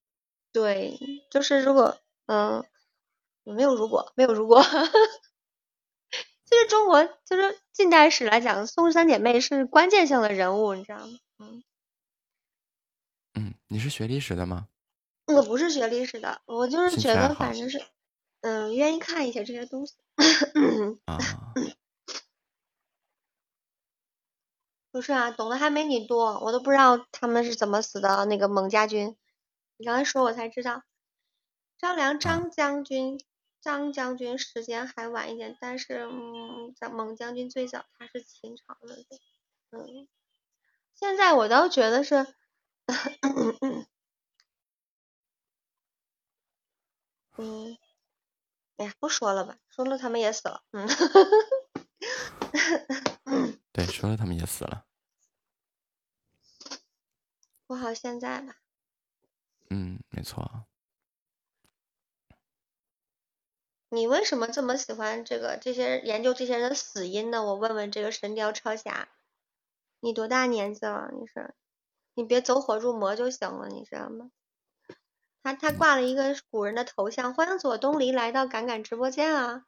对，就是如果嗯没有如果没有如果。就是 中国，就是近代史来讲，宋氏三姐妹是关键性的人物，你知道吗？嗯，嗯，你是学历史的吗？我不是学历史的，我就是觉得反正是，嗯，愿意看一些这些东西。啊，不是啊，懂得还没你多，我都不知道他们是怎么死的。那个蒙家军，你刚才说我才知道，张良张将军，张将军时间还晚一点，但是嗯，张蒙将军最早他是秦朝的，嗯，现在我倒觉得是，嗯，哎呀，不说了吧，说了他们也死了，嗯。对，说了他们也死了。过好现在吧。嗯，没错。你为什么这么喜欢这个这些研究这些人的死因呢？我问问这个神雕超侠，你多大年纪了？你是，你别走火入魔就行了，你知道吗？他他挂了一个古人的头像，欢迎左东篱来到敢敢直播间啊。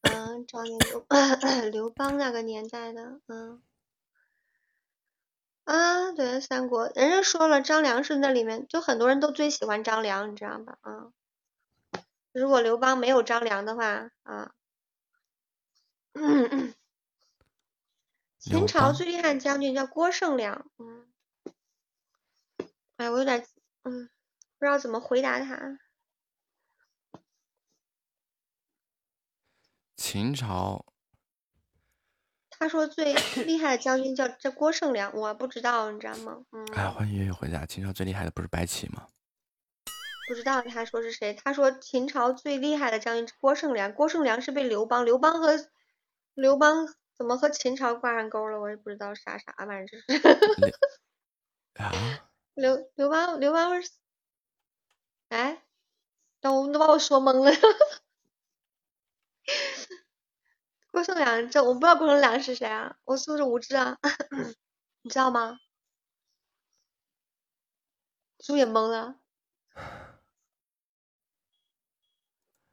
嗯，赵云刘 刘邦那个年代的，嗯。啊，对，三国，人家说了，张良是那里面，就很多人都最喜欢张良，你知道吧？啊，如果刘邦没有张良的话，啊，嗯嗯，秦朝最厉害的将军叫郭胜良，嗯，哎，我有点，嗯，不知道怎么回答他。秦朝他说最厉害的将军叫这郭胜良，我不知道，你知道吗？嗯，哎，欢迎月月回家。秦朝最厉害的不是白起吗？不知道他说是谁。他说秦朝最厉害的将军是郭胜良，郭胜良是被刘邦，刘邦和刘邦怎么和秦朝挂上钩了？我也不知道啥啥玩意儿，这是啊，刘刘邦刘邦是，哎，都都把我说懵了。郭胜良，这我不知道郭胜良是谁啊？我是不是无知啊？你知道吗？是不是也懵了？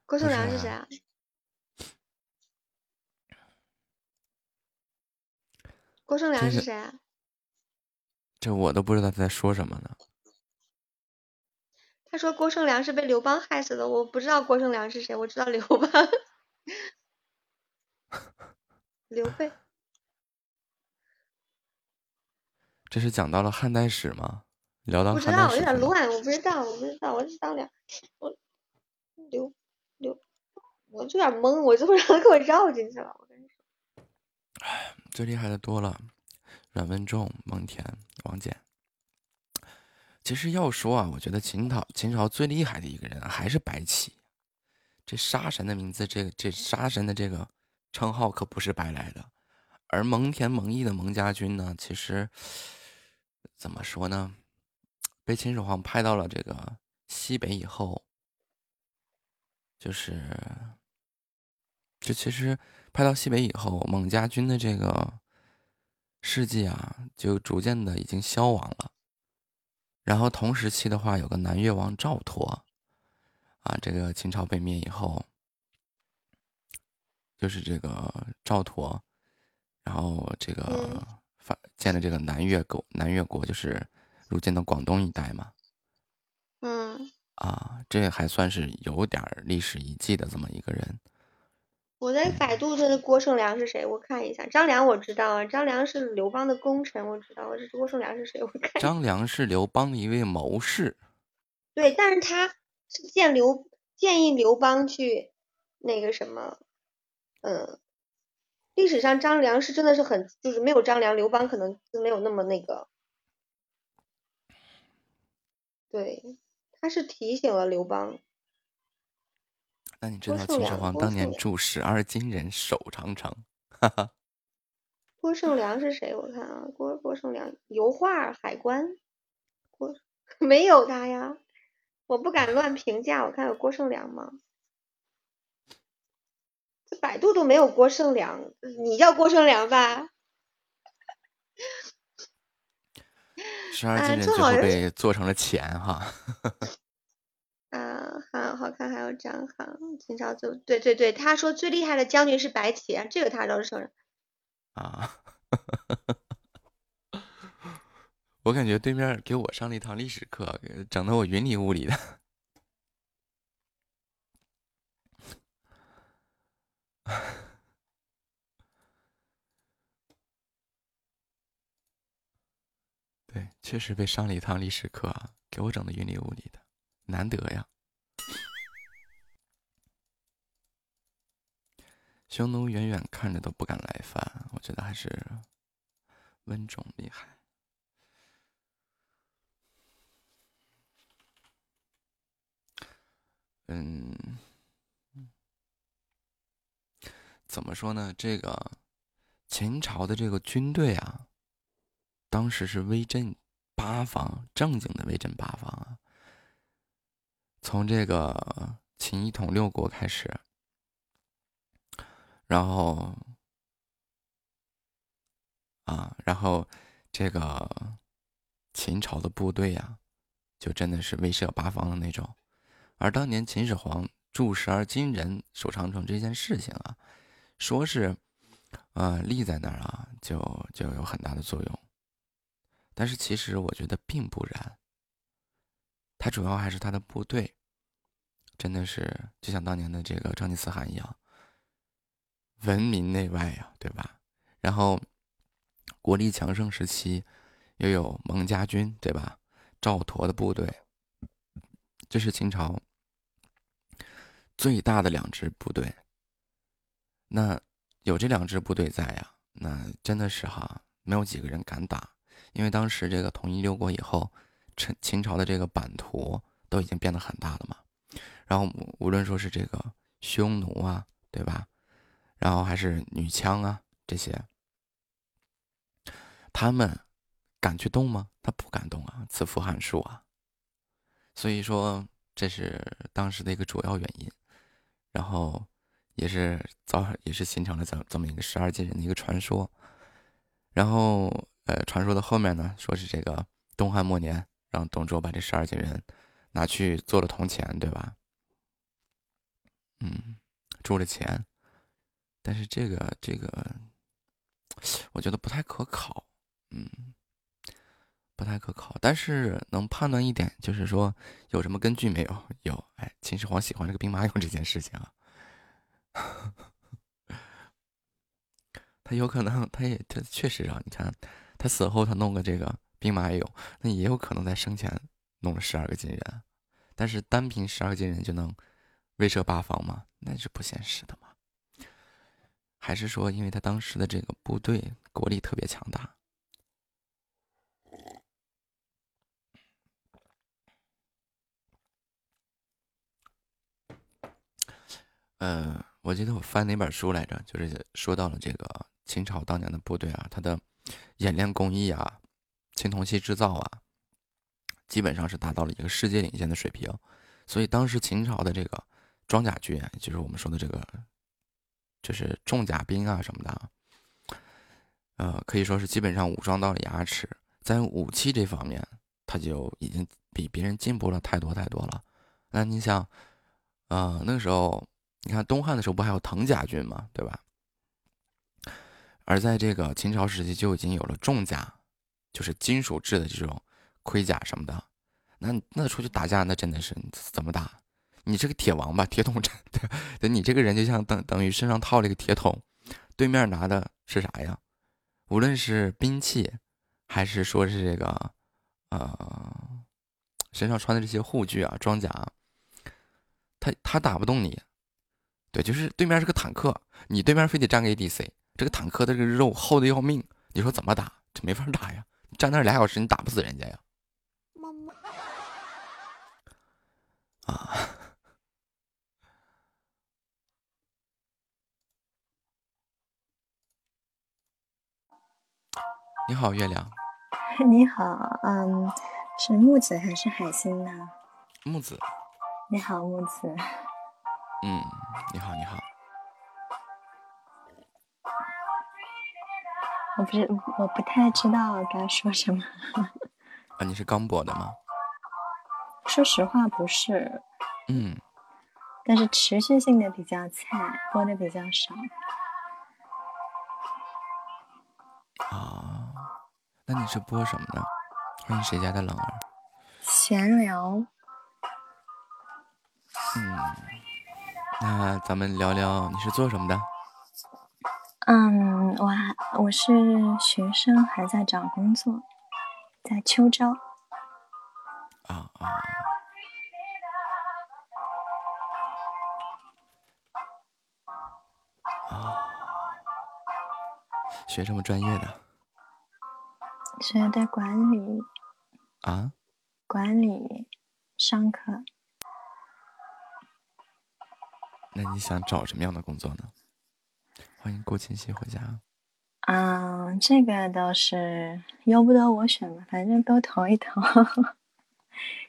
郭胜良是谁啊啊？郭胜良是谁啊？这我都不知道他在说什么呢。他说郭胜良是被刘邦害死的，我不知道郭胜良是谁，我知道刘邦。刘备，这是讲到了汉代史吗？聊到不知道，有？点乱，我不知道，我不知道，我是当两，我刘刘，我有点懵，我就不让他给我绕进去了，我跟你说。最厉害的多了，阮文仲、蒙恬、王翦。其实要说啊，我觉得秦朝秦朝最厉害的一个人还是白起。这杀神的名字，这个这杀神的这个称号可不是白来的。而蒙恬蒙毅的蒙家军呢，其实怎么说呢？被秦始皇派到了这个西北以后，就是这其实派到西北以后，蒙家军的这个事迹啊，就逐渐的已经消亡了。然后同时期的话，有个南越王赵佗，啊，这个秦朝被灭以后，就是这个赵佗，然后这个发建的这个南越国，南越国就是如今的广东一带嘛。嗯，啊，这还算是有点历史遗迹的这么一个人。我在百度的郭胜良是谁？我看一下，张良我知道啊，张良是刘邦的功臣，我知道。我这郭胜良是谁？我看。张良是刘邦的一位谋士。对，但是他是建刘建议刘邦去那个什么，嗯，历史上张良是真的是很，就是没有张良，刘邦可能就没有那么那个。对，他是提醒了刘邦。那你知道秦始皇当年铸十二金人守长城？哈哈。郭胜良是谁？我看啊，郭郭胜良，油画海关，郭 没有他呀，我不敢乱评价。我看有郭胜良吗？这百度都没有郭胜良，你叫郭胜良吧？十二金人最后被做成了钱哈。啊，好好看，还有张航，秦朝最对对对，他说最厉害的将军是白起，这个他倒是承认。啊，我感觉对面给我上了一堂历史课，整的我云里雾里的。对，确实被上了一堂历史课啊，给我整的云里雾里的。难得呀！匈奴远远看着都不敢来犯，我觉得还是温种厉害。嗯，怎么说呢？这个秦朝的这个军队啊，当时是威震八方，正经的威震八方啊。从这个秦一统六国开始，然后啊，然后这个秦朝的部队呀，就真的是威慑八方的那种。而当年秦始皇铸十二金人守长城这件事情啊，说是呃立在那儿啊，就就有很大的作用。但是其实我觉得并不然，他主要还是他的部队。真的是就像当年的这个成吉思汗一样，闻名内外呀，对吧？然后国力强盛时期，又有蒙家军，对吧？赵佗的部队，这是秦朝最大的两支部队。那有这两支部队在呀，那真的是哈，没有几个人敢打，因为当时这个统一六国以后，陈秦朝的这个版图都已经变得很大了嘛。然后无论说是这个匈奴啊，对吧？然后还是女枪啊这些，他们敢去动吗？他不敢动啊，自负汉数啊。所以说这是当时的一个主要原因，然后也是造也是形成了这这么一个十二金人的一个传说。然后呃，传说的后面呢，说是这个东汉末年，让董卓把这十二金人拿去做了铜钱，对吧？嗯，铸了钱，但是这个这个，我觉得不太可考，嗯，不太可考。但是能判断一点，就是说有什么根据没有？有，哎，秦始皇喜欢这个兵马俑这件事情啊，他有可能，他也他确实啊。你看，他死后他弄个这个兵马俑，那也有可能在生前弄了十二个金人。但是单凭十二个金人就能威慑八方吗？那是不现实的嘛。还是说，因为他当时的这个部队国力特别强大？嗯。我记得我翻哪本书来着，就是说到了这个秦朝当年的部队啊，它的冶炼工艺啊、青铜器制造啊，基本上是达到了一个世界领先的水平。所以当时秦朝的这个装甲军，就是我们说的这个，就是重甲兵啊什么的，呃，可以说是基本上武装到了牙齿，在武器这方面，他就已经比别人进步了太多太多了。那你想，呃，那个时候。你看东汉的时候不还有藤甲军吗？对吧？而在这个秦朝时期就已经有了重甲，就是金属制的这种盔甲什么的。那那出去打架那真的是怎么打？你这个铁王八铁桶阵，对，你这个人就像等等于身上套了一个铁桶，对面拿的是啥呀？无论是兵器，还是说是这个呃身上穿的这些护具啊装甲，他他打不动你。对，就是对面是个坦克，你对面非得站个 ADC，这个坦克的这个肉厚的要命，你说怎么打？这没法打呀！站那俩小时，你打不死人家呀。妈妈。啊。你好，月亮。你好，嗯，是木子还是海星呢？木子。你好，木子。嗯，你好，你好。我不是，我不太知道该说什么。啊，你是刚播的吗？说实话，不是。嗯。但是持续性的比较菜，播的比较少。啊，那你是播什么呢？欢迎谁家的冷儿？闲聊。嗯。那咱们聊聊你是做什么的？嗯，我还我是学生，还在找工作，在秋招。啊啊！啊！学什么专业的？学的管理。啊？管理，商科。那你想找什么样的工作呢？欢迎郭清溪回家。嗯，这个倒是由不得我选吧，反正都投一投。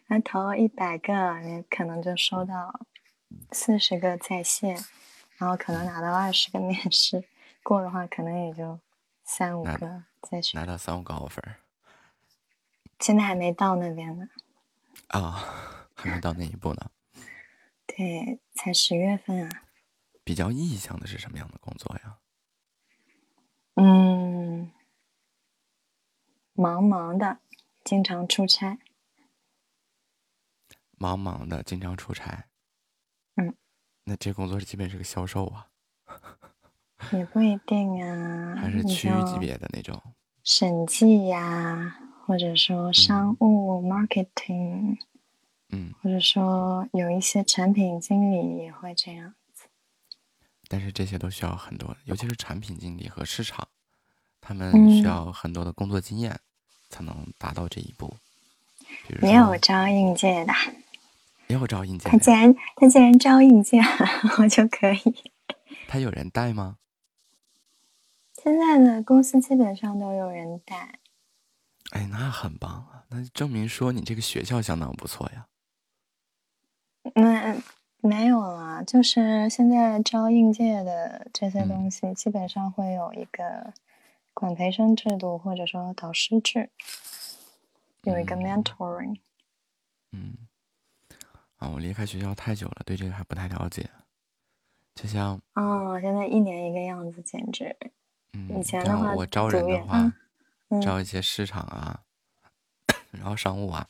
那 投一百个，你可能就收到四十个在线，然后可能拿到二十个面试，过的话可能也就三五个再选。拿到三五个 offer。现在还没到那边呢。啊，还没到那一步呢。对，才十月份啊。比较意向的是什么样的工作呀？嗯，忙忙的，经常出差。忙忙的，经常出差。嗯。那这工作基本是个销售啊。也不一定啊。还是区域级别的那种。审计呀，或者说商务 marketing。嗯，或者说有一些产品经理也会这样子，但是这些都需要很多，尤其是产品经理和市场，他们需要很多的工作经验，才能达到这一步。也有招应届的，也有招应届。他既然他既然招应届，我就可以。他有人带吗？现在的公司基本上都有人带。哎，那很棒啊！那证明说你这个学校相当不错呀。嗯，没有啊，就是现在招应届的这些东西，基本上会有一个管培生制度，或者说导师制，有一个 mentoring。嗯，啊，我离开学校太久了，对这个还不太了解。就像哦，现在一年一个样子，简直。嗯，以前的话，我招人的话，招一些市场啊，然后商务啊，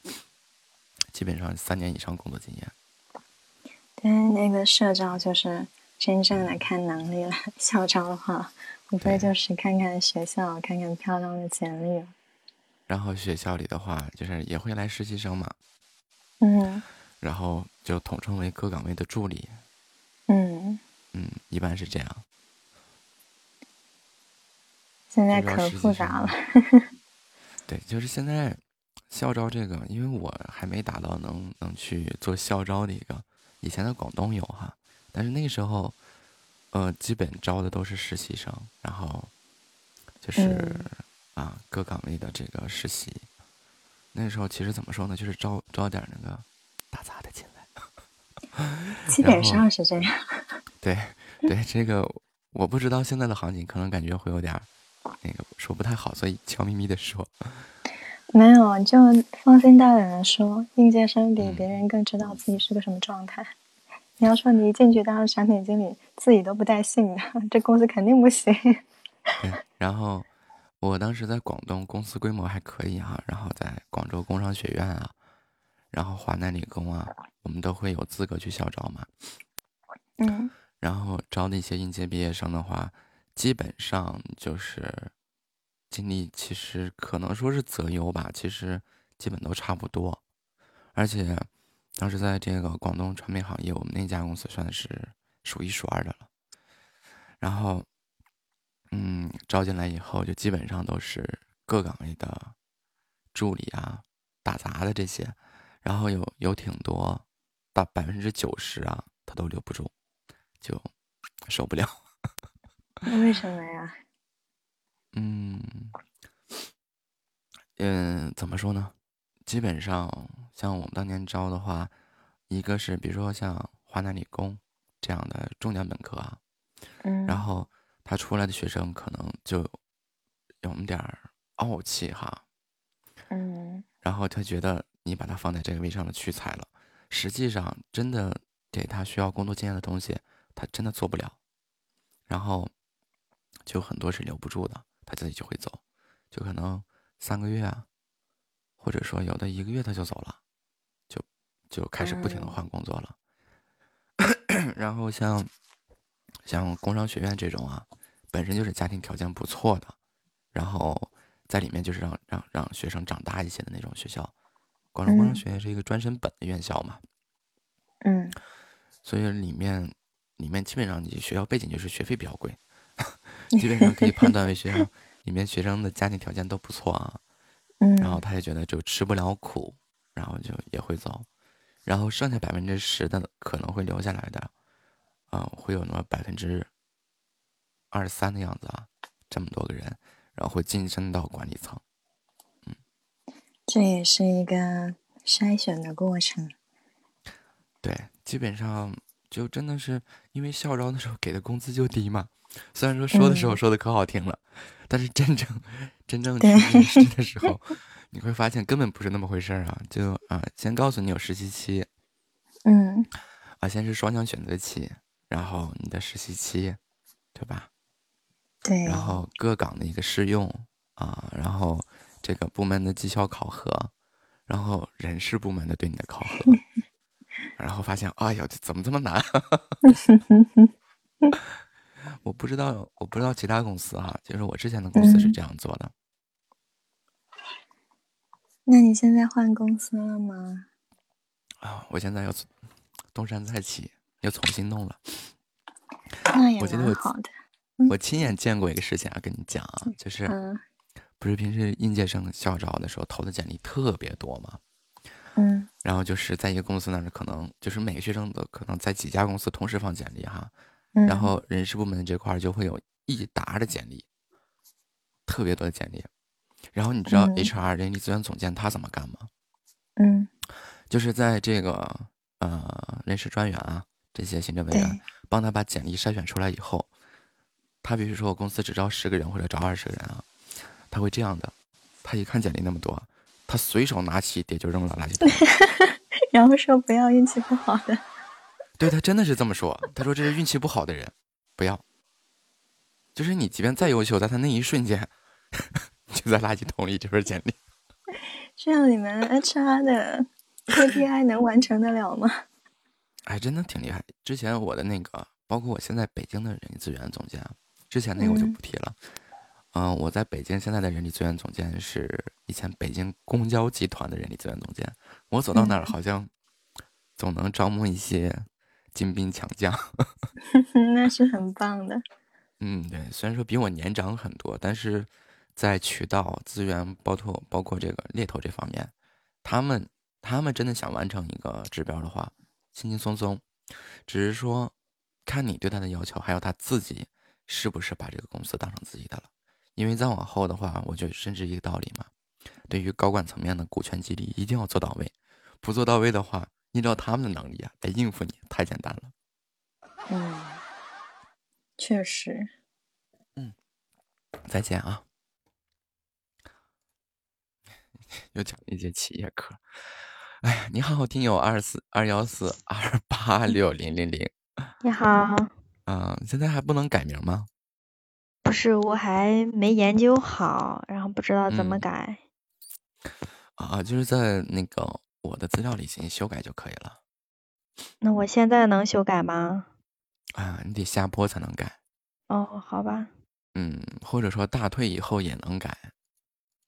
基本上三年以上工作经验。对，那个社招就是真正的看能力了。校招的话，无非就是看看学校，看看漂亮的简历。然后学校里的话，就是也会来实习生嘛。嗯。然后就统称为各岗位的助理。嗯。嗯，一般是这样。现在可复杂了。对，就是现在校招这个，因为我还没达到能能去做校招的一个。以前在广东有哈，但是那个时候，呃，基本招的都是实习生，然后就是、嗯啊各岗位的这个实习。那个时候其实怎么说呢，就是招招点那个打杂的进来。基本上是这样。对对，这个我不知道现在的行情，可能感觉会有点儿那个说不太好，所以悄咪咪的说。没有，就放心大胆的说，应届生比别人更知道自己是个什么状态。你要说你一进去当产品经理，自己都不带信的，这公司肯定不行。对，然后我当时在广东，公司规模还可以哈、然后在广州工商学院啊，然后华南理工啊，我们都会有资格去校招嘛。嗯然后招那些应届毕业生的话，基本上就是经历，其实可能说是择优吧，其实基本都差不多。而且当时在这个广东传媒行业，我们那家公司算是数一数二的了。然后，嗯，招进来以后，就基本上都是各岗位的助理啊、打杂的这些，然后有有挺多，大百分之九十啊，他都留不住。就受不了。那为什么呀？嗯嗯，怎么说呢？基本上像我们当年招的话，一个是比如说像华南理工这样的重点本科啊，嗯，然后他出来的学生可能就有点儿傲气哈，嗯。然后他觉得你把他放在这个位上的屈才了，实际上真的给他需要工作经验的东西，他真的做不了，然后就很多是留不住的，他自己就会走，就可能三个月啊，或者说有的一个月他就走了，就就开始不停的嗯换工作了。然后像像工商学院这种啊，本身就是家庭条件不错的，然后在里面就是让让让学生长大一些的那种学校。广州工商嗯学院是一个专升本的院校嘛，嗯所以里面里面基本上你学校背景就是学费比较贵，基本上可以判断为学校里面学生的家庭条件都不错啊，嗯，然后他也觉得就吃不了苦，然后就也会走，然后剩下百分之十的可能会留下来的，啊、会有那么百分之二十三的样子啊，这么多个人，然后会晋升到管理层。嗯这也是一个筛选的过程。对，基本上就真的是因为校招的时候给的工资就低嘛，虽然说说的时候嗯说的可好听了，但是真正 真正去面试的时候，你会发现根本不是那么回事儿啊！就啊，先告诉你有实习期嗯啊，先是双向选择期，然后你的实习期，对吧？对，然后各岗的一个试用啊，然后这个部门的绩效考核，然后人事部门的对你的考核，然后发现，哎呀，这怎么这么难？我不知道，我不知道其他公司哈，就是我之前的公司是嗯这样做的。那你现在换公司了吗？啊，我现在要东山再起，又重新弄了。那也得好的。我亲眼见过一个事情啊，跟你讲啊，就是嗯不是平时应届生校招的时候投的简历特别多嘛，嗯然后就是在一个公司那儿，可能就是每个学生都可能在几家公司同时放简历哈，嗯，然后人事部门这块儿就会有一沓的简历，特别多的简历。然后你知道嗯 HR 人力资源总监他怎么干吗？嗯就是在这个呃人事专员啊这些行政委员帮他把简历筛选出来以后，他比如说我公司只招十个人或者招二十个人啊，他会这样的，他一看简历那么多，他随手拿起一叠就扔了垃圾桶。然后说不要运气不好的。对他真的是这么说，他说这是运气不好的人，不要。就是你即便再优秀，在他那一瞬间，就在垃圾桶里这份简历。这样你们 HR 的 KPI 能完成得了吗？哎，真的挺厉害。之前我的那个，包括我现在北京的人力资源总监啊，之前那个我就嗯不提了。嗯、我在北京现在的人力资源总监是以前北京公交集团的人力资源总监。我走到哪儿，嗯好像总能招募一些精兵强将。那是很棒的。嗯，对，虽然说比我年长很多，但是在渠道资源，包括包括这个猎头这方面，他们他们真的想完成一个指标的话，轻轻松松，只是说看你对他的要求，还有他自己是不是把这个公司当成自己的了。因为再往后的话，我就深知一个道理嘛，对于高管层面的股权激励一定要做到位，不做到位的话，依照他们的能力啊来应付你太简单了。嗯，确实。嗯，再见啊。又讲一节企业课。哎呀，你好，听友二四二幺四二八六零零零。你好。嗯，现在还不能改名吗？不是，我还没研究好，然后不知道怎么改。啊，就是在那个我的资料里进行修改就可以了。那我现在能修改吗？啊，你得下播才能改。哦，好吧。嗯，或者说大退以后也能改。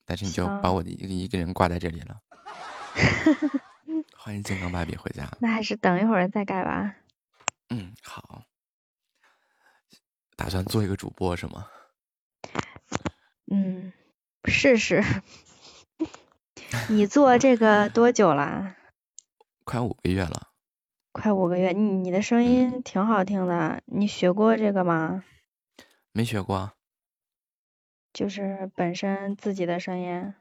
但是你就把我的一个一个人挂在这里了。欢迎健康芭比回家。那还是等一会儿再改吧。嗯，好。打算做一个主播是吗？嗯，试试。你做这个多久了？快五个月了。快五个月，你你的声音挺好听的，你学过这个吗？没学过。就是本身自己的声音，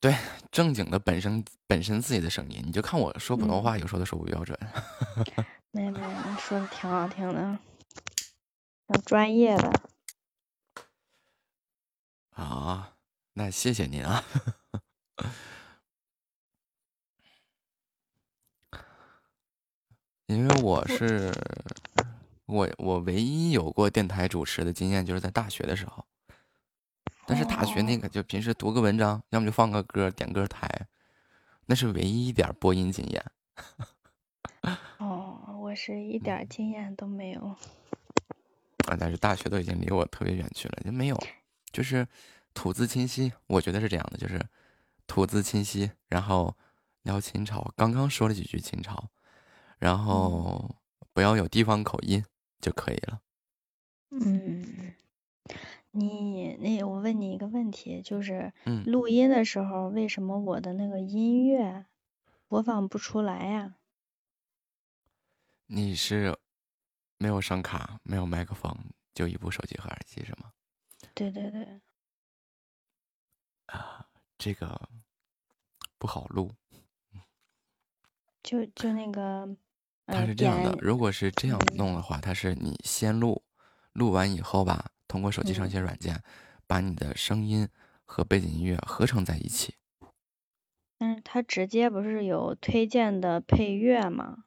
对，正经的本身本身自己的声音，你就看我说普通话，有时候都说不标准。没没，你说的挺好听的，很专业的。啊，那谢谢您啊。因为我是。我我唯一有过电台主持的经验，就是在大学的时候。但是大学那个就平时读个文章，要么就放个歌，点歌台，那是唯一一点播音经验。哦，我是一点经验都没有。啊，但是大学都已经离我特别远去了，就没有，就是吐字清晰。我觉得是这样的，就是吐字清晰，然后聊秦朝，刚刚说了几句秦朝，然后不要有地方口音。就可以了。嗯，你那我问你一个问题，就是嗯，录音的时候为什么我的那个音乐播放不出来呀？你是没有声卡，没有麦克风，就一部手机和耳机是吗？对对对。啊，这个不好录。就就那个。它是这样的，如果是这样弄的话，它是你先录，录完以后吧，通过手机上一些软件，把你的声音和背景音乐合成在一起。但是它直接不是有推荐的配乐吗？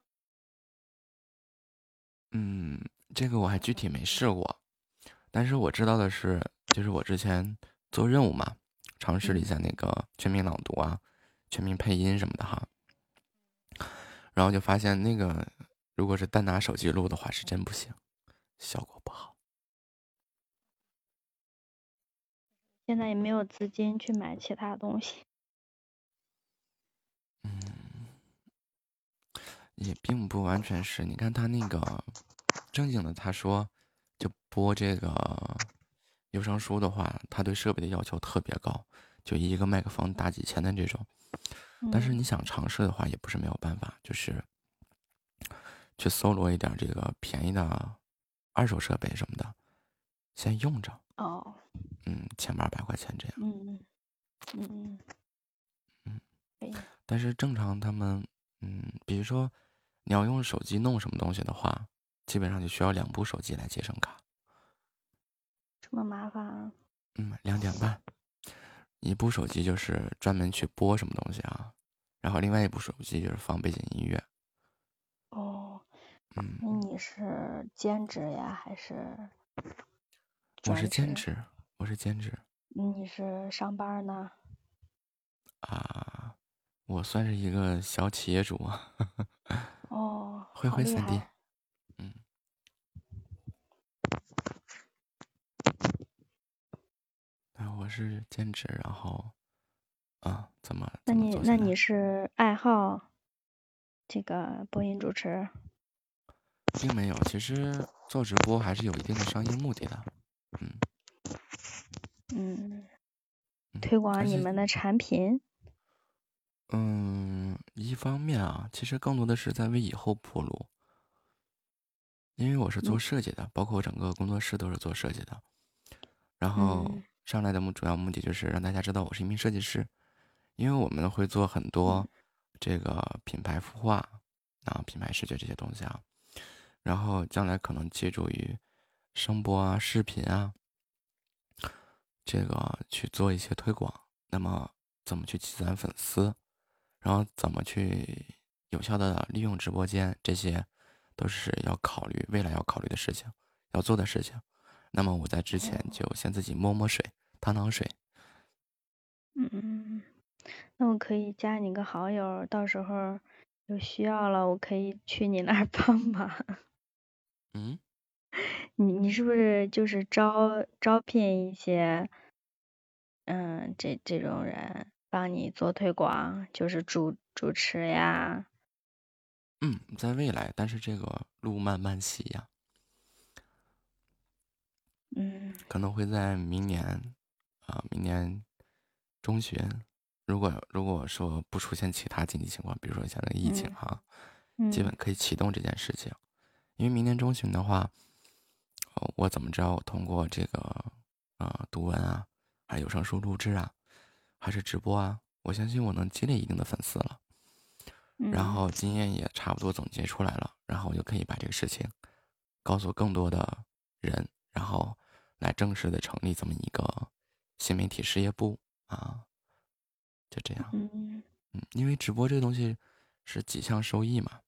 嗯，这个我还具体没试过，但是我知道的是，就是我之前做任务嘛，尝试了一下那个全民朗读啊，全民配音什么的哈。然后就发现那个，如果是单拿手机录的话，是真不行，效果不好。现在也没有资金去买其他东西。嗯，也并不完全是。你看他那个正经的，他说就播这个有声书的话，他对设备的要求特别高，就一个麦克风大几千的这种。但是你想尝试的话，也不是没有办法，就是去搜罗一点这个便宜的二手设备什么的，先用着。哦。嗯，千八百块钱这样。嗯嗯嗯嗯。但是正常他们，嗯，比如说你要用手机弄什么东西的话，基本上就需要两部手机来接声卡。这么麻烦啊？嗯，两点半。一部手机就是专门去播什么东西啊，然后另外一部手机就是放背景音乐。哦，嗯，那你是兼职呀还是？我是兼职，我是兼职。你是上班呢？啊，我算是一个小企业主啊。哦，灰灰三 D。我是兼职，然后，啊，怎么？那你那你是爱好这个播音主持？并没有，其实做直播还是有一定的商业目的的，嗯嗯，推广你们的产品。嗯，一方面啊，其实更多的是在为以后铺路。因为我是做设计的，包括我整个工作室都是做设计的。然后嗯上来的目主要目的就是让大家知道我是一名设计师，因为我们会做很多这个品牌孵化啊、品牌视觉这些东西啊，然后将来可能借助于声波啊、视频啊，这个去做一些推广。那么怎么去积攒粉丝，然后怎么去有效的利用直播间，这些都是要考虑未来要考虑的事情，要做的事情。那么我在之前就先自己摸摸水，趟趟水。嗯，那我可以加你个好友，到时候有需要了，我可以去你那儿 帮忙。嗯，你你是不是就是招招聘一些，嗯，这这种人帮你做推广，就是主主持呀？嗯，在未来，但是这个路漫漫其呀，嗯可能会在明年啊、明年中旬，如果如果说不出现其他紧急情况，比如说像这个疫情嗯哈、嗯基本可以启动这件事情。因为明年中旬的话，呃我怎么着？我通过这个啊、读文啊，还有有声书录制啊，还是直播啊，我相信我能积累一定的粉丝了。然嗯后经验也差不多总结出来了，然后我就可以把这个事情告诉更多的人，然后来正式的成立这么一个新媒体事业部啊，就这样。嗯嗯，因为直播这个东西是几项收益嘛，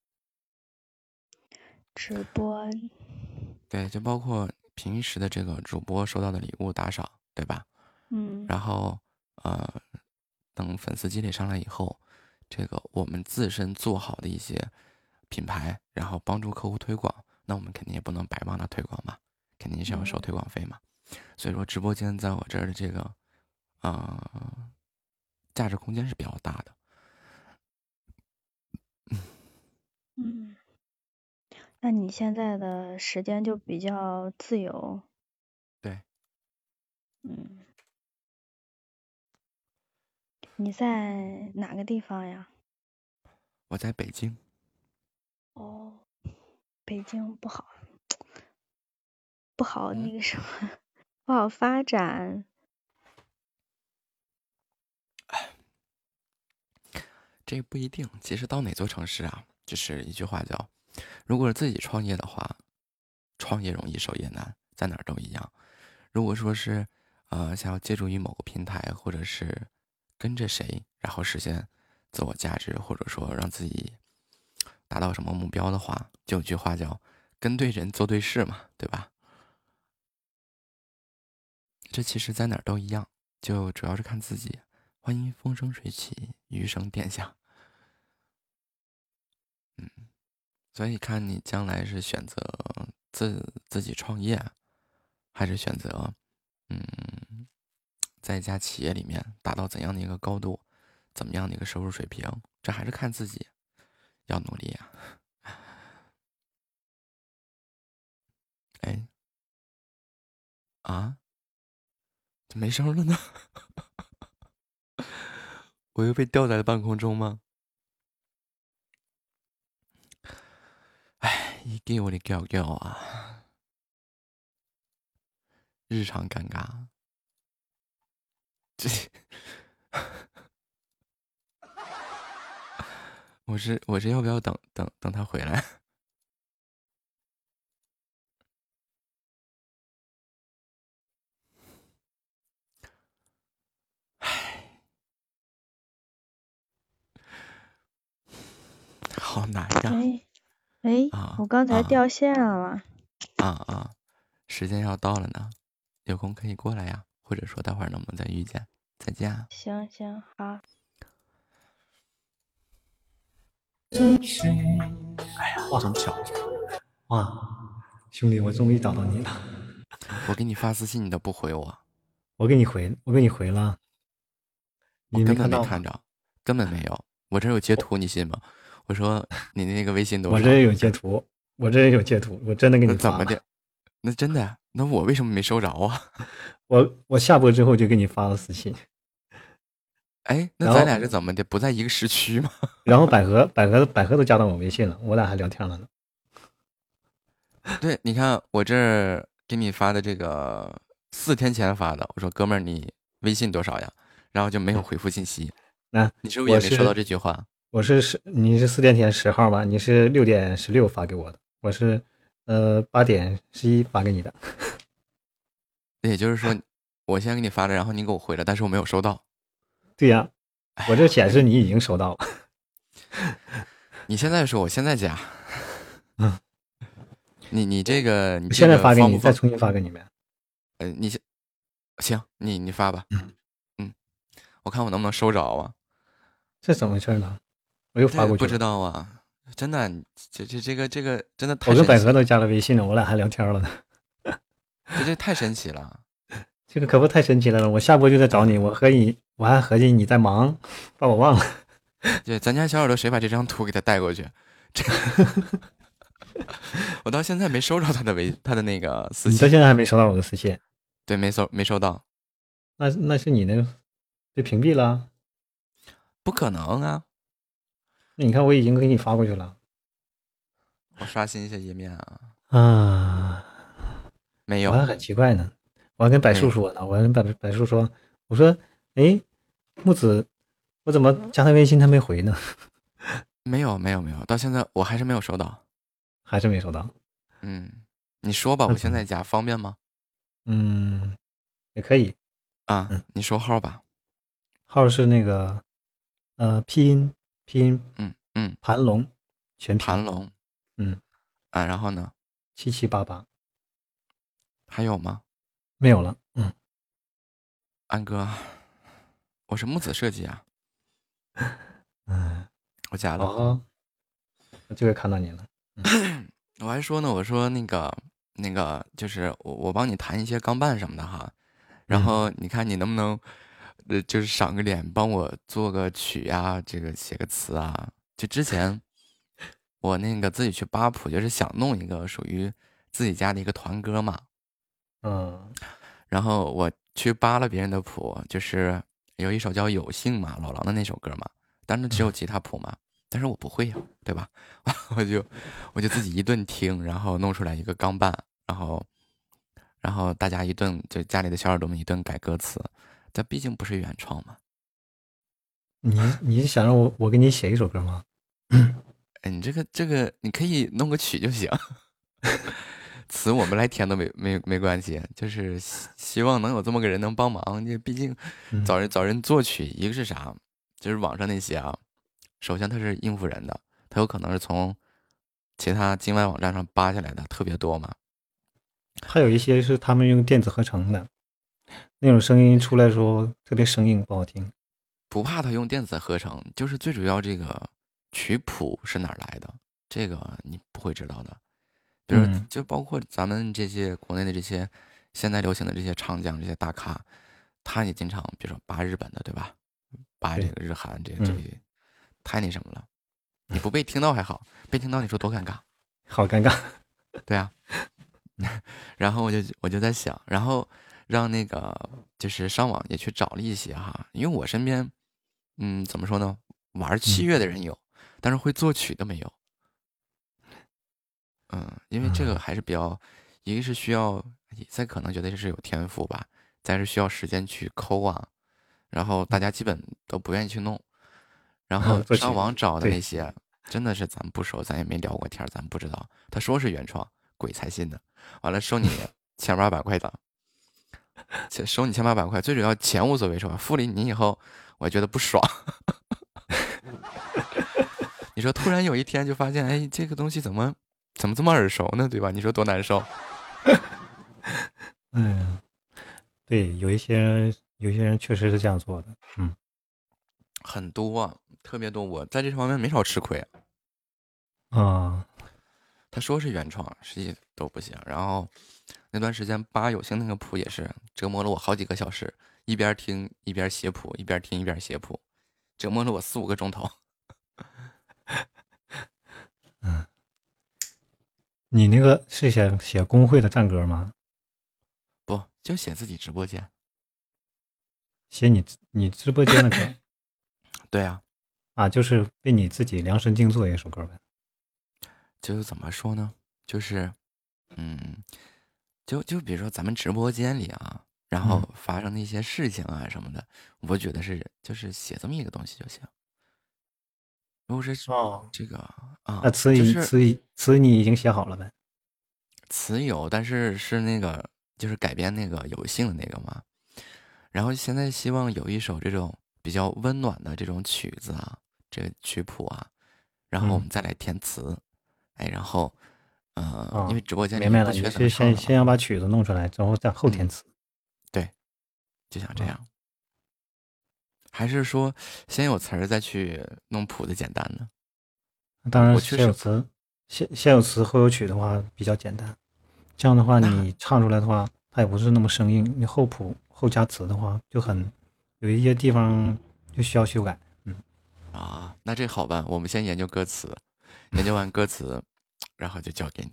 直播，对，就包括平时的这个主播收到的礼物打赏，对吧？嗯然后呃，等粉丝积累上来以后，这个我们自身做好的一些品牌，然后帮助客户推广，那我们肯定也不能白帮他推广嘛，肯定是要收嗯。推广费嘛。所以说，直播间在我这儿的这个，呃，价值空间是比较大的。嗯，那你现在的时间就比较自由，对，嗯，你在哪个地方呀？我在北京，哦，北京不好，不好那个什么，不好发展。这不一定。其实到哪座城市啊，就是一句话叫：如果是自己创业的话，创业容易，守业难，在哪儿都一样。如果说是呃想要借助于某个平台，或者是跟着谁，然后实现自我价值，或者说让自己达到什么目标的话，就有句话叫“跟对人，做对事”嘛，对吧？这其实在哪儿都一样，就主要是看自己。欢迎风生水起，余生殿下。嗯，所以看你将来是选择自自己创业，还是选择嗯，在一家企业里面达到怎样的一个高度，怎么样的一个收入水平，这还是看自己，要努力啊。哎，啊，没声了呢？我又被吊在了半空中吗？哎，一叫的叫叫啊！日常尴尬，这 我是我是要不要等等等他回来？好难呀！哎哎，啊我刚才啊掉线了。啊啊，时间要到了呢，有空可以过来呀，或者说待会儿能不能再遇见？再见啊！行行好，哎呀，话筒巧，哇，兄弟，我终于找到你了。我给你发私信，你都不回我，我给你回，我给你回了，你我根本看？没看着，根本没有。我这有截图，你信吗？我说你的那个微信多少？我这也有截图，我这也有截图，我真的给你发了。那怎么的？那真的呀？那我为什么没收着啊？我我下播之后就给你发了私信，哎，那咱俩是怎么的？不在一个时区吗？然后百合百合百合都加到我微信了，我俩还聊天了呢。对，你看我这给你发的这个四天前发的，我说哥们儿你微信多少呀？然后就没有回复信息。那你是不是也没收到这句话？我是十，你是四点前十号吧？你是六点十六发给我的，我是呃八点十一发给你的。也就是说，我先给你发的，然后你给我回了，但是我没有收到。对呀、我这显示你已经收到了。你现在说，我现在加。嗯，你你这个，你这现在发给你，再重新发给你们。呃，你先行，你你发吧。嗯，我看我能不能收着啊？这怎么回事呢？我又发过去了。不知道啊，真的，这这这个这个真的太我跟百合都加了微信了，我俩还聊天了呢。这这太神奇了。这个可不太神奇了，我下播就在找你，我和你我还合计你在忙，把我忘了。对，咱家小耳朵谁把这张图给他带过去？这 我到现在没收着他的微他的那个私信。你到现在还没收到我的私信？对，没收没收到。那那是你那个被屏蔽了？不可能啊！那你看我已经给你发过去了。我刷新一下页面啊，啊，没有我。还很奇怪呢，我还跟柏树说呢，我还跟柏柏树说，我说，哎，木子，我怎么加他微信他没回呢？没有没有没有，到现在我还是没有收到。还是没收到。嗯，你说吧，我现在加方便吗？嗯，也可以。啊，你说号吧。号是那个，呃，拼音拼音，嗯嗯，盘龙，全拼，盘龙，嗯啊，然后呢？七七八八，还有吗？没有了。嗯，安哥，我是木子设计啊。嗯，我加了。哦，我这个看到你了。我还说呢，我说那个那个，就是我我帮你弹一些钢伴什么的哈，然后你看你能不能，呃，就是赏个脸，帮我做个曲啊，这个写个词啊。就之前 我那个自己去扒谱，就是想弄一个属于自己家的一个团歌嘛，嗯然后我去扒了别人的谱，就是有一首叫《有幸》嘛，老狼的那首歌嘛，当然只有吉他谱嘛，但是我不会呀，对吧？我就我就自己一顿听，然后弄出来一个钢伴，然后然后大家一顿就家里的小耳朵们一顿改歌词，这毕竟不是原创嘛。你你是想让我我给你写一首歌吗？哎，你这个这个你可以弄个曲就行，词我们来填都没没没关系，就是希希望能有这么个人能帮忙。这毕竟嗯找人找人作曲，一个是啥，就是网上那些啊，首先他是应付人的，他有可能是从其他境外网站上扒下来的，特别多嘛。还有一些是他们用电子合成的，那种声音出来的时候特别生硬，不好听。不怕他用电子合成，就是最主要这个曲谱是哪儿来的，这个你不会知道的。比如嗯就包括咱们这些国内的这些现在流行的这些唱将、这些大咖，他也经常比如说扒日本的，对吧？扒这个日韩，这个这个嗯太那什么了。你不被听到还好，被听到你说多尴尬。好尴尬。对啊，然后我就我就在想，然后让那个就是上网也去找了一些哈，因为我身边，嗯，怎么说呢，玩器乐的人有，但是会作曲的没有。嗯，因为这个还是比较，一个是需要，再可能觉得这是有天赋吧，再是需要时间去抠啊，然后大家基本都不愿意去弄，然后 上网找的那些，真的是咱不熟，咱也没聊过天，咱不知道。他说是原创，鬼才信呢。完了收你千八百块的，且收你千八百块，最主要钱无所谓是吧？付了你以后，我觉得不爽。你说突然有一天就发现，哎，这个东西怎么怎么这么耳熟呢？对吧？你说多难受？哎呀，对，有一些人有一些人确实是这样做的。嗯，很多啊，特别多，我在这方面没少吃亏。啊，他说是原创，实际都不行。然后那段时间八有星那个谱也是折磨了我好几个小时，一边听一边写谱，一边听一边写谱，折磨了我四五个钟头。嗯你那个是写写工会的战歌吗？不，就写自己直播间。写你你直播间的歌 对啊，啊，就是为你自己量身定做一首歌呗。就是怎么说呢？就是嗯，就就比如说咱们直播间里啊，然后嗯发生的一些事情啊什么的，我觉得是就是写这么一个东西就行。如果是哦这个啊，那词语就是词语词语你已经写好了呗？词有，但是是那个就是改编那个有幸的那个嘛。然后现在希望有一首这种比较温暖的这种曲子啊，这个曲谱啊，然后我们嗯再来填词。哎，然后呃，啊，因为直播间里明白了，你是先先要把曲子弄出来，之后再后填词。对，就想这啊样。还是说先有词儿再去弄谱子简单呢？当然，先有词，先先有词后有曲的话比较简单。这样的话，你唱出来的话，它也不是那么生硬。你后谱后加词的话，就很有一些地方就需要修改。嗯，啊，那这好办，我们先研究歌词，研究完歌词，然后就交给你。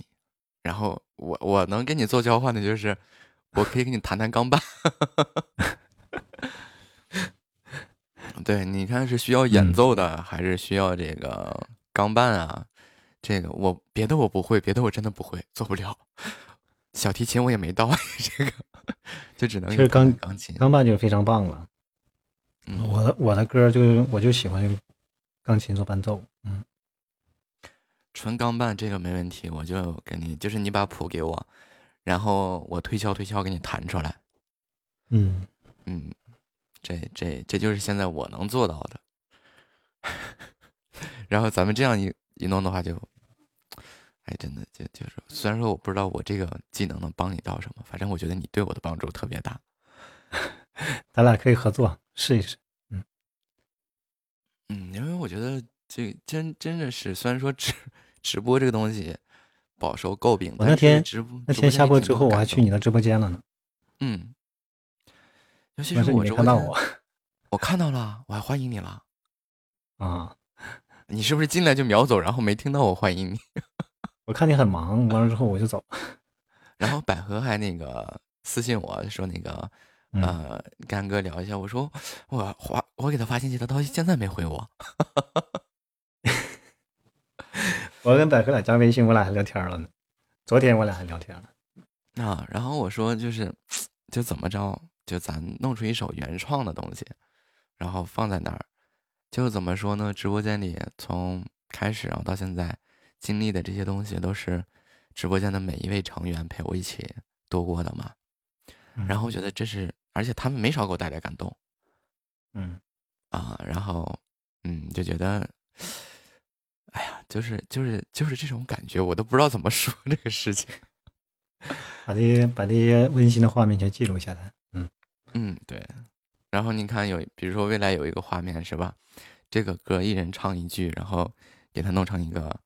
然后我我能跟你做交换的就是，我可以跟你谈谈钢伴。对，你看是需要演嗯奏的，还是需要这个钢伴啊？这个我别的我不会，别的我真的不会，做不了。小提琴我也没到，这个就只能其实弹弹钢钢琴。钢伴就非常棒了。嗯我的我的歌就我就喜欢用钢琴做伴奏。嗯，纯钢伴这个没问题，我就给你，就是你把谱给我，然后我推敲推敲给你弹出来。嗯，嗯，这这这就是现在我能做到的。然后咱们这样一一弄的话就，哎，真的就就是，虽然说我不知道我这个技能能帮你到什么，反正我觉得你对我的帮助特别大。咱俩可以合作试一试。嗯嗯，因为我觉得这真真的是，虽然说直 直播这个东西饱受诟病，我那天直播那天下播之后，我还去你的直播间了呢。嗯，尤其是我直播间看到我我看到了，我还欢迎你了。啊！你是不是进来就秒走，然后没听到我欢迎你？我看你很忙，完了之后我就走。然后百合还那个私信我说那个嗯呃，干哥聊一下。我说我发我给他发信息，他到现在没回我。我跟百合俩加微信，我俩还聊天了呢。昨天我俩还聊天了。啊，然后我说就是就怎么着，就咱弄出一首原创的东西，然后放在那儿，就怎么说呢？直播间里从开始然后到现在经历的这些东西，都是直播间的每一位成员陪我一起度过的嘛。然后我觉得这是，而且他们没少给我带来感动嗯，啊。然后嗯，就觉得，哎呀，就是就是就是这种感觉，我都不知道怎么说这个事情。把这些把这些温馨的画面全记录下来。嗯嗯，对。然后你看有，比如说未来有一个画面是吧？这个歌一人唱一句，然后给它弄成一个，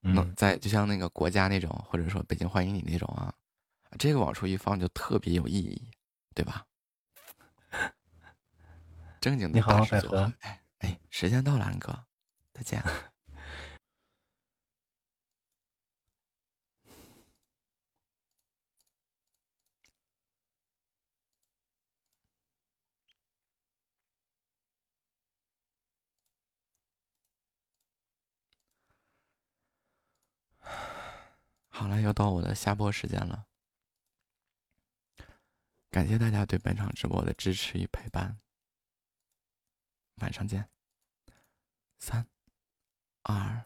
弄嗯在就像那个国家那种，或者说北京欢迎你那种啊，这个往出一放就特别有意义，对吧？正经的你好大制作百合，哎哎，时间到了，安哥，再见。好了，又到我的下播时间了。感谢大家对本场直播的支持与陪伴，晚上见。三、二、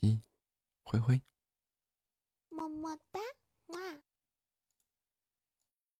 一，灰灰。么么哒，